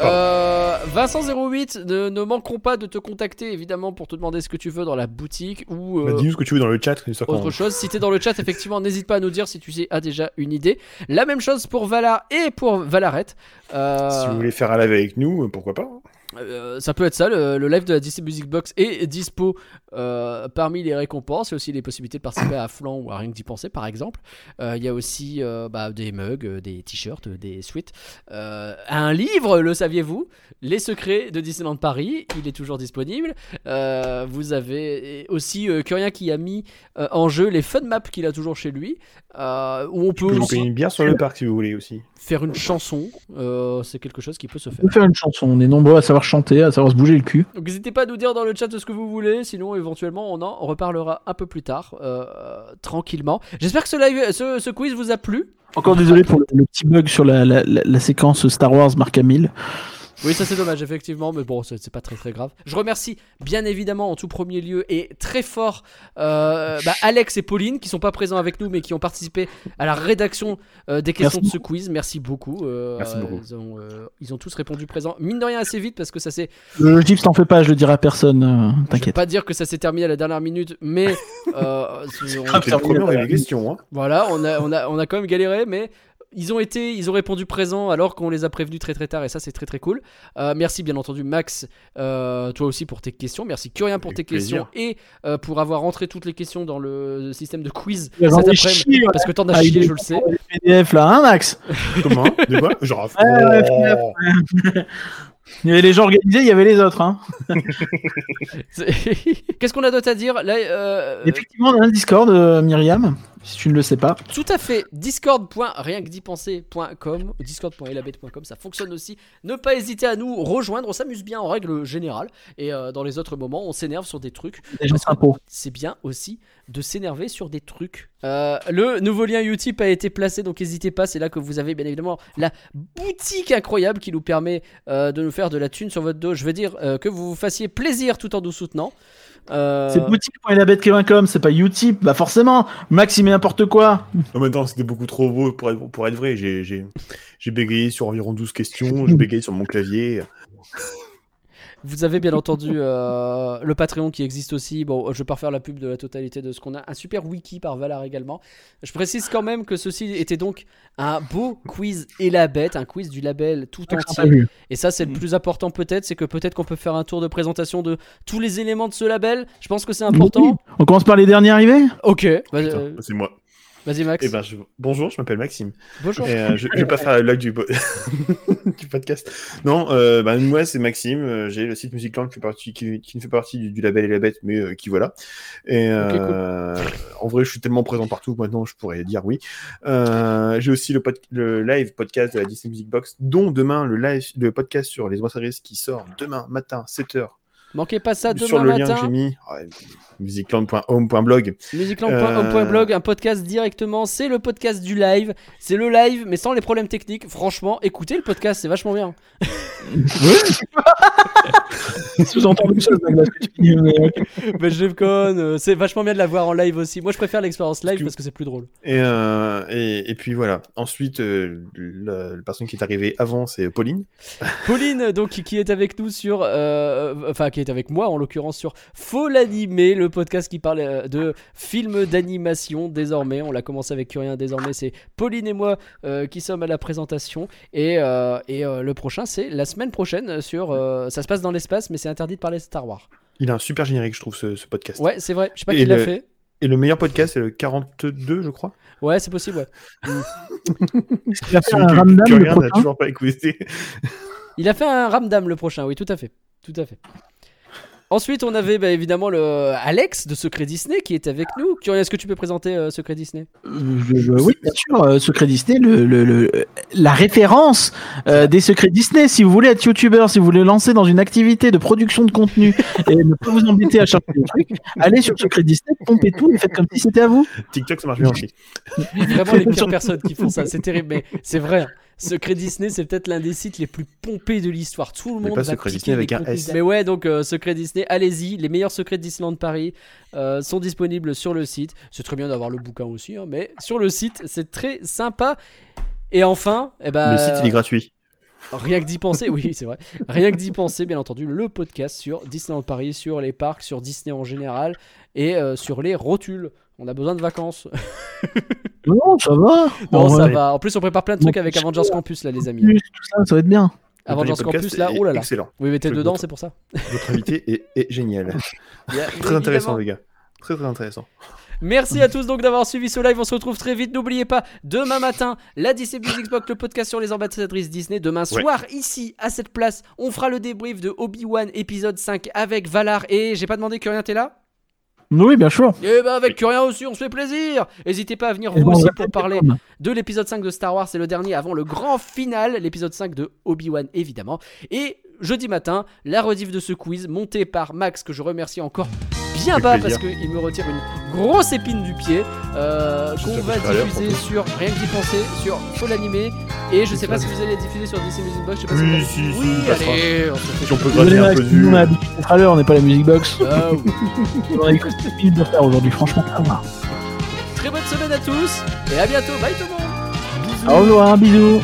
Euh, Vincent08, ne, ne manqueront pas de te contacter évidemment pour te demander ce que tu veux dans la boutique ou euh, Bah, Dis-nous ce que tu veux dans le chat. autre quand- chose. Si t'es dans le chat, effectivement, n'hésite pas à nous dire si tu as déjà une idée. La même chose pour Valar et pour Valaret. Euh, Si vous voulez faire un live avec nous, pourquoi pas hein. Euh, ça peut être ça, le, le live de la Disney Music Box est dispo euh, parmi les récompenses. Il y a aussi les possibilités de participer à Flan ou à Rien que d'y penser, par exemple. Euh, il y a aussi euh, bah, des mugs, des t-shirts, des suites. Euh, un livre, le saviez-vous? Les secrets de Disneyland Paris, il est toujours disponible. Euh, vous avez aussi euh, Curien qui a mis euh, en jeu les fun maps qu'il a toujours chez lui. euh, où on peut aussi bière sur le parc si vous voulez aussi. faire une chanson. Euh, C'est quelque chose qui peut se On faire. peut faire une chanson. On est nombreux à savoir chanter, à savoir se bouger le cul. Donc n'hésitez pas à nous dire dans le chat ce que vous voulez, sinon éventuellement on en reparlera un peu plus tard, euh, euh, tranquillement. J'espère que ce, live, ce, ce quiz vous a plu. Encore désolé pour le, le petit bug sur la, la- la- la séquence Star Wars Mark Hamill. Oui, ça c'est dommage, effectivement, mais bon, c'est c'est pas très très grave. Je remercie bien évidemment en tout premier lieu et très fort euh, bah, Alex et Pauline qui sont pas présents avec nous mais qui ont participé à la rédaction euh, des questions Merci de ce quiz. Merci beaucoup. Euh, Merci beaucoup. Ils ont, euh, ils ont tous répondu présent. Mine de rien assez vite parce que ça s'est Le Gips, t'en fais pas, je le dirai à personne. euh, Je vais T'inquiète. pas dire que ça s'est terminé à la dernière minute, mais euh, c'est- on- Ah, le premier, on les questions. Hein. voilà, on a, on, a, on a quand même galéré, mais ils ont été, ils ont répondu présent alors qu'on les a prévenus très très tard, et ça c'est très très cool. Euh, merci bien entendu Max, euh, toi aussi pour tes questions. Merci Curien pour tes questions et euh, pour avoir rentré toutes les questions dans le système de quiz cet après-midi, chié, ouais. parce que t'en as Ah, chié, je le sais. PDF là, hein, Max? Comment? De quoi Genre. Il y avait les gens organisés, il y avait les autres. Hein. Qu'est-ce qu'on a d'autre à dire? Là, euh, Effectivement, on a un Discord, euh, Myriam, si tu ne le sais pas. Tout à fait. discord.rienquedipenser.com discord.elabet.com, ça fonctionne aussi. Ne pas hésiter à nous rejoindre, on s'amuse bien en règle générale. Et euh, dans les autres moments, on s'énerve sur des trucs. C'est bien aussi de s'énerver sur des trucs. Euh, le nouveau lien Utip a été placé, donc n'hésitez pas. C'est là que vous avez bien évidemment la boutique incroyable qui nous permet euh, de nous faire de la thune sur votre dos. Je veux dire euh, que vous vous fassiez plaisir tout en nous soutenant. Euh, C'est boutique.elabet.com, c'est pas Utip. Bah forcément, Max il met n'importe quoi. En même temps, c'était beaucoup trop beau pour être, pour être vrai. J'ai bégayé sur environ 12 questions. J'ai bégayé sur mon clavier. Vous avez bien entendu euh, le Patreon qui existe aussi. Bon, je vais pas refaire la pub de la totalité de ce qu'on a. Un super wiki par Valar également. Je précise quand même que ceci était donc un beau quiz et la bête, un quiz du label tout T'as entier. Et ça, c'est le plus important peut-être, c'est que peut-être qu'on peut faire un tour de présentation de tous les éléments de ce label. Je pense que c'est important. Oui. On commence par les derniers arrivés? Ok. bah, euh, c'est moi. Vas-y, Max. Eh ben, je- Bonjour, je m'appelle Maxime. Bonjour. Et, euh, je, je vais pas faire blague du, du podcast. Non, euh, bah, moi c'est Maxime. euh, J'ai le site Musicland qui, fait partie, qui, qui ne fait partie du, du label et la bête, mais euh, qui voilà. Et en vrai, je suis tellement présent partout que maintenant, je pourrais dire oui. J'ai aussi le, pod- le live podcast de la Disney Music Box, dont demain le live, le podcast sur les oiseaux qui sort demain matin 7h Manquez pas ça demain sur le lien que matin. j'ai mis. Musicland.home.blog. Musicland.home.blog, un podcast directement. C'est le podcast du live. C'est le live, mais sans les problèmes techniques. Franchement, écoutez le podcast, c'est vachement bien. Que tu dis, mais, je déconne, euh, c'est vachement bien de la voir en live aussi. Moi, je préfère l'expérience live parce que c'est plus drôle. Et, euh, et, et puis voilà. Ensuite, euh, la, la personne qui est arrivée avant, c'est Pauline. Pauline, donc, qui- est avec nous sur. euh, enfin, qui est avec moi en l'occurrence sur Faux l'animé, le podcast qui parle euh, de films d'animation désormais. On l'a commencé avec Curien, désormais c'est Pauline et moi euh, qui sommes à la présentation. Et, euh, et euh, le prochain, c'est la semaine prochaine sur. euh, ça se passe dans l'espace, mais c'est interdit de parler de Star Wars. Il a un super générique, je trouve, ce, ce podcast. Ouais, c'est vrai. Je sais pas Et qui l'a le- fait. Et le meilleur podcast, c'est le 42, je crois. Ouais, c'est possible, ouais. Il a fait un que- ramdam le prochain. toujours pas écouté. Il a fait un ramdam le prochain, oui, tout à fait. Tout à fait. Ensuite, on avait bah, évidemment le Alex de Secret Disney qui est avec nous. Est-ce que tu peux présenter euh, Secret Disney? Euh, je- je- oui, bien sûr, euh, Secret Disney, le, le- le- la référence euh, des secrets Disney. Si vous voulez être youtubeur, si vous voulez lancer dans une activité de production de contenu et ne pas vous embêter à chercher des trucs, allez sur Secret Disney, pompez tout et faites comme si c'était à vous. TikTok, ça marche bien aussi. Vraiment les pires personnes qui font ça, c'est terrible, mais c'est vrai. Secret Disney, c'est peut-être l'un des sites les plus pompés de l'histoire. Tout le Mais monde pas va Secret Disney avec un. S. Mais ouais, donc euh, Secret Disney, allez-y. Les meilleurs secrets de Disneyland Paris euh, sont disponibles sur le site. C'est très bien d'avoir le bouquin aussi, hein, mais sur le site, c'est très sympa. Et enfin, eh ben, Le site, il est gratuit. Rien que d'y penser, oui, c'est vrai. Rien que d'y penser, bien entendu, le podcast sur Disneyland Paris, sur les parcs, sur Disney en général et euh, sur les rotules. On a besoin de vacances. Non, ça va. Non, En ça va. En plus, on prépare plein de trucs Bon, avec Avengers Campus, là, les amis. Tout ça, ça va être bien. Avengers Campus, là, oh là là. Excellent. Oui, mais t'es Je- dedans, votre- c'est pour ça. Votre invité est, est génial. Très intéressant, évidemment. les gars. Très, très intéressant. Merci à tous donc d'avoir suivi ce live. On se retrouve très vite. N'oubliez pas, demain matin, la Disney Music Box, le podcast sur les ambassadrices Disney. Demain Ouais. soir, ici, à cette place, on fera le débrief de Obi-Wan épisode 5 avec Valar. Et j'ai pas demandé que rien t'es là? Oui, bien sûr. Eh ben avec Curien aussi, on se fait plaisir N'hésitez pas à venir Et vous ben, on aussi pour parler de l'épisode 5 de Star Wars, c'est le dernier avant le grand final, l'épisode 5 de Obi-Wan évidemment. Et jeudi matin, la rediff de ce quiz monté par Max que je remercie encore bien bas plaisir. parce qu'il me retire une grosse épine du pied euh, qu'on va diffuser sur Rien que d'y penser, sur Faux l'animé et je sais pas si vous allez diffuser sur DC Music Box, je sais pas Oui, si si, vous si, Oui, allez, on se fait Si on peut gratter un peu du. on a l'heure, on n'est pas la Music Box. Ah oui. On a eu 7 minutes de retard aujourd'hui, franchement. Très bonne semaine à tous et à bientôt, bye tout le monde Au revoir, bisous.